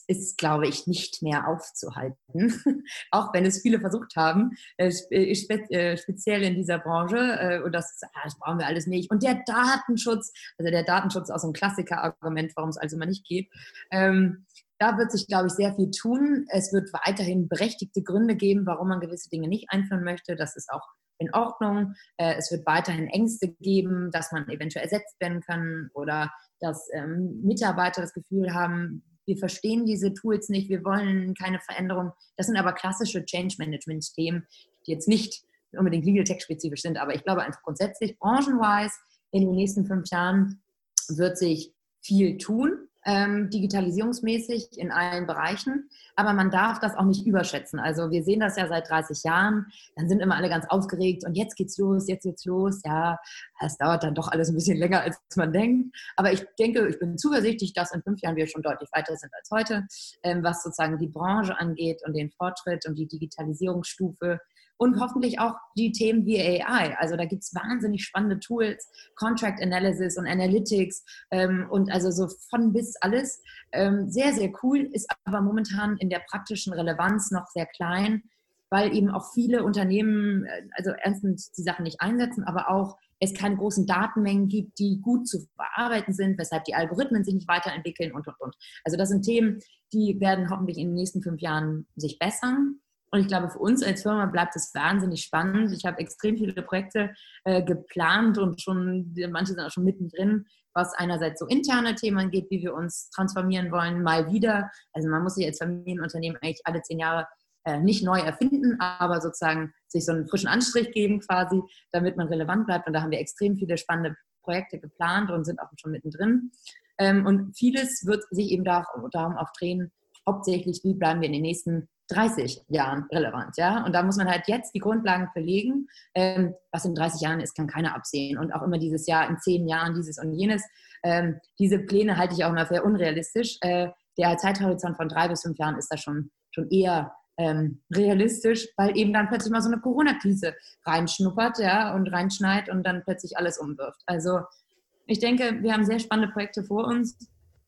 ist, glaube ich, nicht mehr aufzuhalten, auch wenn es viele versucht haben, äh, äh, äh, speziell in dieser Branche. und das, ah, das brauchen wir alles nicht. Und der Datenschutz, also der Datenschutz ist auch so ein Klassiker-Argument, warum es also immer nicht geht. Ähm, da wird sich, glaube ich, sehr viel tun. Es wird weiterhin berechtigte Gründe geben, warum man gewisse Dinge nicht einführen möchte. Das ist auch in Ordnung. Äh, es wird weiterhin Ängste geben, dass man eventuell ersetzt werden kann oder dass ähm, Mitarbeiter das Gefühl haben, wir verstehen diese Tools nicht, wir wollen keine Veränderung. Das sind aber klassische Change Management-Themen, die jetzt nicht unbedingt Legal Tech-spezifisch sind, aber ich glaube einfach grundsätzlich, branchenwise, in den nächsten fünf Jahren wird sich viel tun ähm, digitalisierungsmäßig in allen Bereichen. Aber man darf das auch nicht überschätzen. Also wir sehen das ja seit 30 Jahren. Dann sind immer alle ganz aufgeregt und jetzt geht's los, jetzt geht's los. Ja, es dauert dann doch alles ein bisschen länger, als man denkt. Aber ich denke, ich bin zuversichtlich, dass in fünf Jahren wir schon deutlich weiter sind als heute, ähm, was sozusagen die Branche angeht und den Fortschritt und die Digitalisierungsstufe und hoffentlich auch die Themen wie AI. Also da gibt es wahnsinnig spannende Tools, Contract Analysis und Analytics ähm, und also so von bis alles. Ähm, sehr, sehr cool, ist aber momentan in der praktischen Relevanz noch sehr klein, weil eben auch viele Unternehmen, äh, also erstens die Sachen nicht einsetzen, aber auch es keine großen Datenmengen gibt, die gut zu bearbeiten sind, weshalb die Algorithmen sich nicht weiterentwickeln und, und, und. Also das sind Themen, die werden hoffentlich in den nächsten fünf Jahren sich bessern. Und ich glaube, für uns als Firma bleibt es wahnsinnig spannend. Ich habe extrem viele Projekte äh, geplant und schon, manche sind auch schon mittendrin, was einerseits so interne Themen geht, wie wir uns transformieren wollen, mal wieder. Also man muss sich als Familienunternehmen eigentlich alle zehn Jahre äh, nicht neu erfinden, aber sozusagen sich so einen frischen Anstrich geben quasi, damit man relevant bleibt. Und da haben wir extrem viele spannende Projekte geplant und sind auch schon mittendrin. Ähm, und vieles wird sich eben darum auch drehen, hauptsächlich, wie bleiben wir in den nächsten 30 Jahren relevant. Ja? Und da muss man halt jetzt die Grundlagen verlegen. Ähm, was in 30 Jahren ist, kann keiner absehen. Und auch immer dieses Jahr, in 10 Jahren dieses und jenes. Ähm, diese Pläne halte ich auch immer für unrealistisch. Äh, der Zeithorizont von drei bis fünf Jahren ist da schon, schon eher ähm, realistisch, weil eben dann plötzlich mal so eine Corona-Krise reinschnuppert ja, und reinschneit und dann plötzlich alles umwirft. Also ich denke, wir haben sehr spannende Projekte vor uns.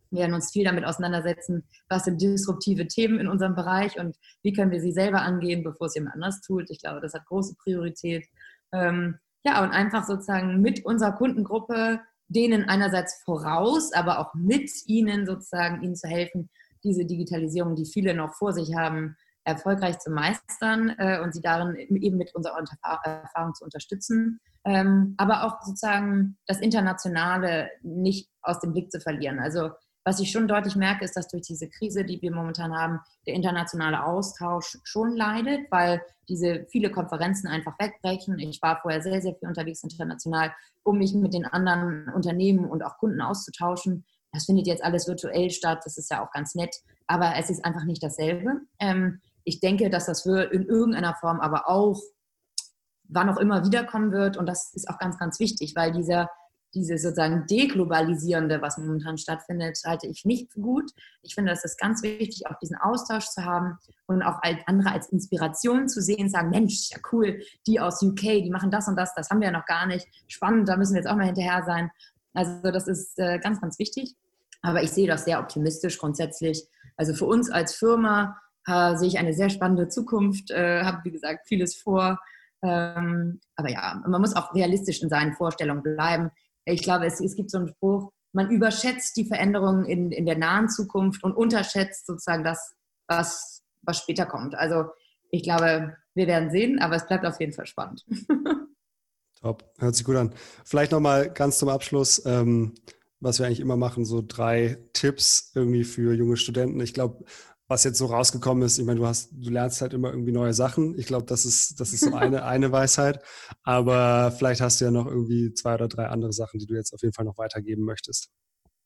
Wir werden uns viel damit auseinandersetzen, was sind disruptive Themen in unserem Bereich und wie können wir sie selber angehen, bevor es jemand anders tut. Ich glaube, das hat große Priorität. Ähm, ja, und einfach sozusagen mit unserer Kundengruppe denen einerseits voraus, aber auch mit ihnen sozusagen, ihnen zu helfen, diese Digitalisierung, die viele noch vor sich haben, erfolgreich zu meistern äh, und sie darin eben mit unserer Erfahrung zu unterstützen, ähm, aber auch sozusagen das Internationale nicht aus dem Blick zu verlieren. Also was ich schon deutlich merke, ist, dass durch diese Krise, die wir momentan haben, der internationale Austausch schon leidet, weil diese viele Konferenzen einfach wegbrechen. Ich war vorher sehr, sehr viel unterwegs international, um mich mit den anderen Unternehmen und auch Kunden auszutauschen. Das findet jetzt alles virtuell statt, das ist ja auch ganz nett, aber es ist einfach nicht dasselbe. Ähm, ich denke, dass das in irgendeiner Form aber auch, wann auch immer wiederkommen wird. Und das ist auch ganz, ganz wichtig, weil dieser, diese sozusagen deglobalisierende, was momentan stattfindet, halte ich nicht für gut. Ich finde, es ist ganz wichtig, auch diesen Austausch zu haben und auch andere als Inspiration zu sehen, sagen, Mensch, ja cool, die aus UK, die machen das und das, das haben wir ja noch gar nicht. Spannend, da müssen wir jetzt auch mal hinterher sein. Also das ist äh, ganz, ganz wichtig. Aber ich sehe das sehr optimistisch grundsätzlich. Also für uns als Firma äh, sehe ich eine sehr spannende Zukunft, äh, habe, wie gesagt, vieles vor. Ähm, aber ja, man muss auch realistisch in seinen Vorstellungen bleiben. Ich glaube, es, es gibt so einen Spruch, man überschätzt die Veränderungen in, in der nahen Zukunft und unterschätzt sozusagen das, was, was später kommt. Also ich glaube, wir werden sehen, aber es bleibt auf jeden Fall spannend. Top, hört sich gut an. Vielleicht nochmal ganz zum Abschluss, ähm, was wir eigentlich immer machen, so drei Tipps irgendwie für junge Studenten. Ich glaube, was jetzt so rausgekommen ist, ich meine, du hast, du lernst halt immer irgendwie neue Sachen. Ich glaube, das ist, das ist so eine, eine Weisheit. Aber vielleicht hast du ja noch irgendwie zwei oder drei andere Sachen, die du jetzt auf jeden Fall noch weitergeben möchtest.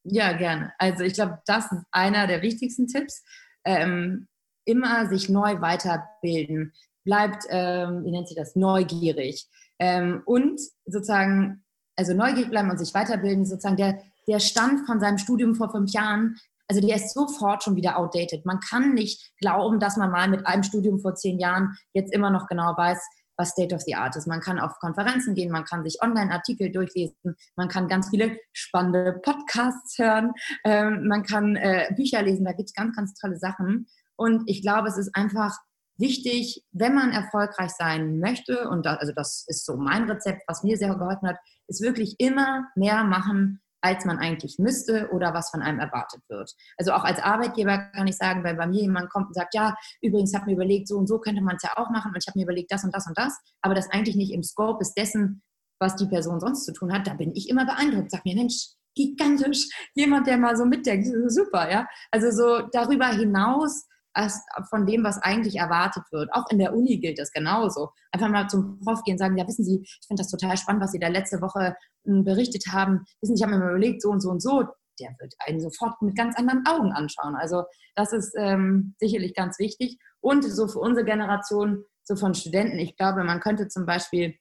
Ja, gerne. Also ich glaube, das ist einer der wichtigsten Tipps. Ähm, immer sich neu weiterbilden. Bleibt, ähm, wie nennt sich das, neugierig. Ähm, und sozusagen, also neugierig bleiben und sich weiterbilden, sozusagen der, der Stand von seinem Studium vor fünf Jahren also der ist sofort schon wieder outdated. Man kann nicht glauben, dass man mal mit einem Studium vor zehn Jahren jetzt immer noch genau weiß, was State of the Art ist. Man kann auf Konferenzen gehen, man kann sich Online-Artikel durchlesen, man kann ganz viele spannende Podcasts hören, ähm, man kann äh, Bücher lesen, da gibt es ganz, ganz tolle Sachen. Und ich glaube, es ist einfach wichtig, wenn man erfolgreich sein möchte, und das, also das ist so mein Rezept, was mir sehr geholfen hat, ist wirklich immer mehr machen, als man eigentlich müsste oder was von einem erwartet wird. Also auch als Arbeitgeber kann ich sagen, wenn bei mir jemand kommt und sagt, ja, übrigens habe mir überlegt, so und so könnte man es ja auch machen und ich habe mir überlegt, das und das und das, aber das eigentlich nicht im Scope ist dessen, was die Person sonst zu tun hat, da bin ich immer beeindruckt. Sag mir, Mensch, gigantisch, jemand, der mal so mitdenkt, super, ja. Also so darüber hinaus als von dem, was eigentlich erwartet wird. Auch in der Uni gilt das genauso. Einfach mal zum Prof gehen und sagen, ja, wissen Sie, ich finde das total spannend, was Sie da letzte Woche hm, berichtet haben. Wissen Sie, ich habe mir mal überlegt, so und so und so. Der wird einen sofort mit ganz anderen Augen anschauen. Also das ist ähm, sicherlich ganz wichtig. Und so für unsere Generation, so von Studenten, ich glaube, man könnte zum Beispiel,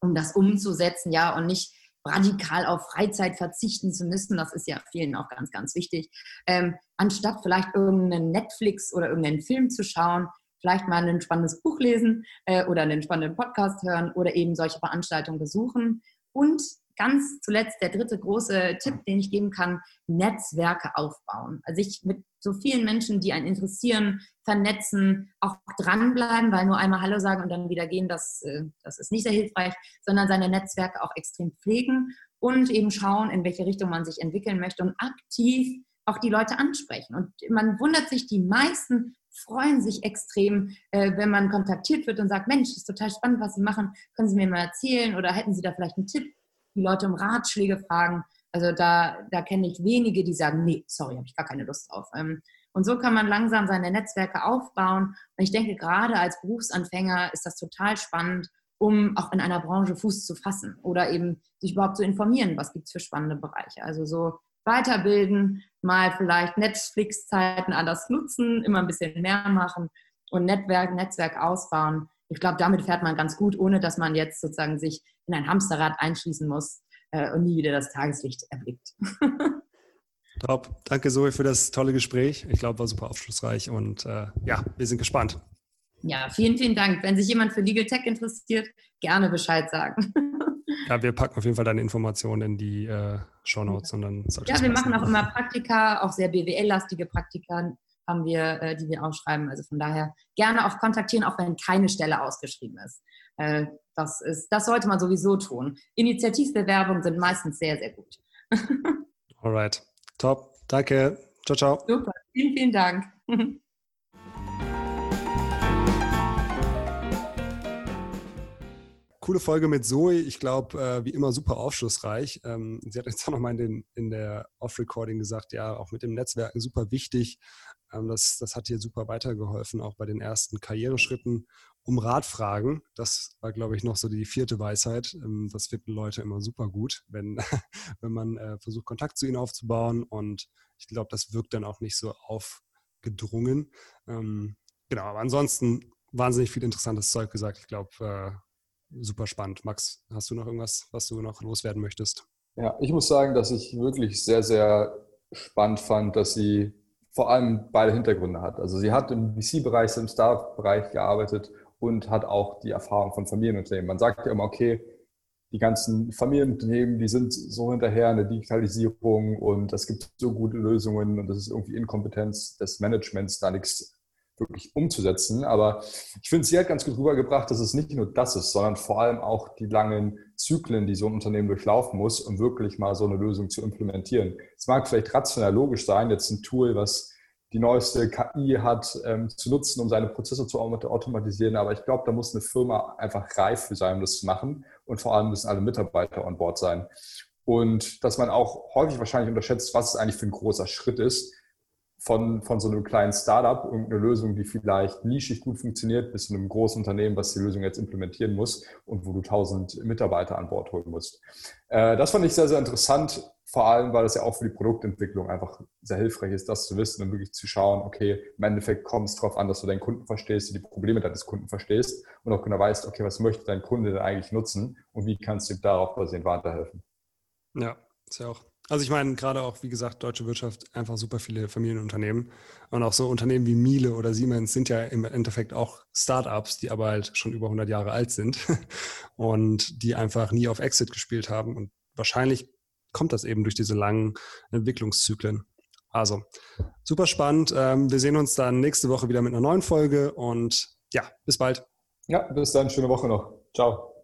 um das umzusetzen, ja, und nicht radikal auf Freizeit verzichten zu müssen. Das ist ja vielen auch ganz, ganz wichtig. Ähm, anstatt vielleicht irgendeinen Netflix oder irgendeinen Film zu schauen, vielleicht mal ein spannendes Buch lesen äh, oder einen spannenden Podcast hören oder eben solche Veranstaltungen besuchen. Und ganz zuletzt der dritte große Tipp, den ich geben kann, Netzwerke aufbauen. Also sich mit so vielen Menschen, die einen interessieren, vernetzen, auch dranbleiben, weil nur einmal Hallo sagen und dann wieder gehen, das, äh, das ist nicht sehr hilfreich, sondern seine Netzwerke auch extrem pflegen und eben schauen, in welche Richtung man sich entwickeln möchte und aktiv auch die Leute ansprechen. Und man wundert sich, die meisten freuen sich extrem, äh, wenn man kontaktiert wird und sagt, Mensch, ist total spannend, was Sie machen, können Sie mir mal erzählen oder hätten Sie da vielleicht einen Tipp? Die Leute um Ratschläge fragen. Also da, da kenne ich wenige, die sagen, nee, sorry, habe ich gar keine Lust drauf. Ähm, und so kann man langsam seine Netzwerke aufbauen. Und ich denke, gerade als Berufsanfänger ist das total spannend, um auch in einer Branche Fuß zu fassen oder eben sich überhaupt zu informieren, was gibt es für spannende Bereiche. Also so weiterbilden, mal vielleicht Netflix-Zeiten anders nutzen, immer ein bisschen mehr machen und Netzwerk, Netzwerk ausbauen. Ich glaube, damit fährt man ganz gut, ohne dass man jetzt sozusagen sich in ein Hamsterrad einschließen muss äh, und nie wieder das Tageslicht erblickt. Top. Danke, Zoe, für das tolle Gespräch. Ich glaube, war super aufschlussreich und äh, ja, wir sind gespannt. Ja, vielen, vielen Dank. Wenn sich jemand für Legal Tech interessiert, gerne Bescheid sagen. Ja, wir packen auf jeden Fall deine Informationen in die äh, Show Notes. Und dann ja, wir machen auch immer Praktika, auch sehr BWL-lastige Praktika haben wir, äh, die wir ausschreiben. Also von daher gerne auch kontaktieren, auch wenn keine Stelle ausgeschrieben ist. Äh, das, ist das sollte man sowieso tun. Initiativbewerbungen sind meistens sehr, sehr gut. Alright. Top. Danke. Ciao, ciao. Super. Vielen, vielen Dank. coole Folge mit Zoe. Ich glaube, äh, wie immer super aufschlussreich. Ähm, sie hat jetzt auch nochmal in, in der Off-Recording gesagt, ja, auch mit dem Netzwerken super wichtig. Ähm, das, das hat ihr super weitergeholfen, auch bei den ersten Karriereschritten. Um Rat fragen, das war, glaube ich, noch so die vierte Weisheit. Ähm, das finden Leute immer super gut, wenn, wenn man äh, versucht, Kontakt zu ihnen aufzubauen. Und ich glaube, das wirkt dann auch nicht so aufgedrungen. Ähm, genau, aber ansonsten wahnsinnig viel interessantes Zeug gesagt. Ich glaube, äh, super spannend. Max, hast du noch irgendwas, was du noch loswerden möchtest? Ja, ich muss sagen, dass ich wirklich sehr, sehr spannend fand, dass sie vor allem beide Hintergründe hat. Also sie hat im VC-Bereich, im Startup-Bereich gearbeitet und hat auch die Erfahrung von Familienunternehmen. Man sagt ja immer, okay, die ganzen Familienunternehmen, die sind so hinterher in der Digitalisierung und es gibt so gute Lösungen und das ist irgendwie Inkompetenz des Managements, da nichts wirklich umzusetzen. Aber ich finde, sie hat ganz gut rübergebracht, dass es nicht nur das ist, sondern vor allem auch die langen Zyklen, die so ein Unternehmen durchlaufen muss, um wirklich mal so eine Lösung zu implementieren. Es mag vielleicht rational logisch sein, jetzt ein Tool, was die neueste KI hat, ähm, zu nutzen, um seine Prozesse zu automatisieren. Aber ich glaube, da muss eine Firma einfach reif für sein, um das zu machen. Und vor allem müssen alle Mitarbeiter an Bord sein. Und dass man auch häufig wahrscheinlich unterschätzt, was es eigentlich für ein großer Schritt ist, von, von so einem kleinen Startup, irgendeine Lösung, die vielleicht nischig gut funktioniert, bis zu einem großen Unternehmen, was die Lösung jetzt implementieren muss und wo du tausend Mitarbeiter an Bord holen musst. Äh, das fand ich sehr, sehr interessant, vor allem, weil es ja auch für die Produktentwicklung einfach sehr hilfreich ist, das zu wissen und wirklich zu schauen, okay, im Endeffekt kommt es darauf an, dass du deinen Kunden verstehst, die Probleme deines Kunden verstehst und auch genau weißt, okay, was möchte dein Kunde denn eigentlich nutzen und wie kannst du ihm darauf basierend weiterhelfen. Ja, ist ja auch also ich meine, gerade auch, wie gesagt, deutsche Wirtschaft, einfach super viele Familienunternehmen. Und auch so Unternehmen wie Miele oder Siemens sind ja im Endeffekt auch Startups, die aber halt schon über 100 Jahre alt sind und die einfach nie auf Exit gespielt haben. Und wahrscheinlich kommt das eben durch diese langen Entwicklungszyklen. Also, super spannend. Ähm, wir sehen uns dann nächste Woche wieder mit einer neuen Folge und ja, bis bald. Ja, bis dann. Schöne Woche noch. Ciao.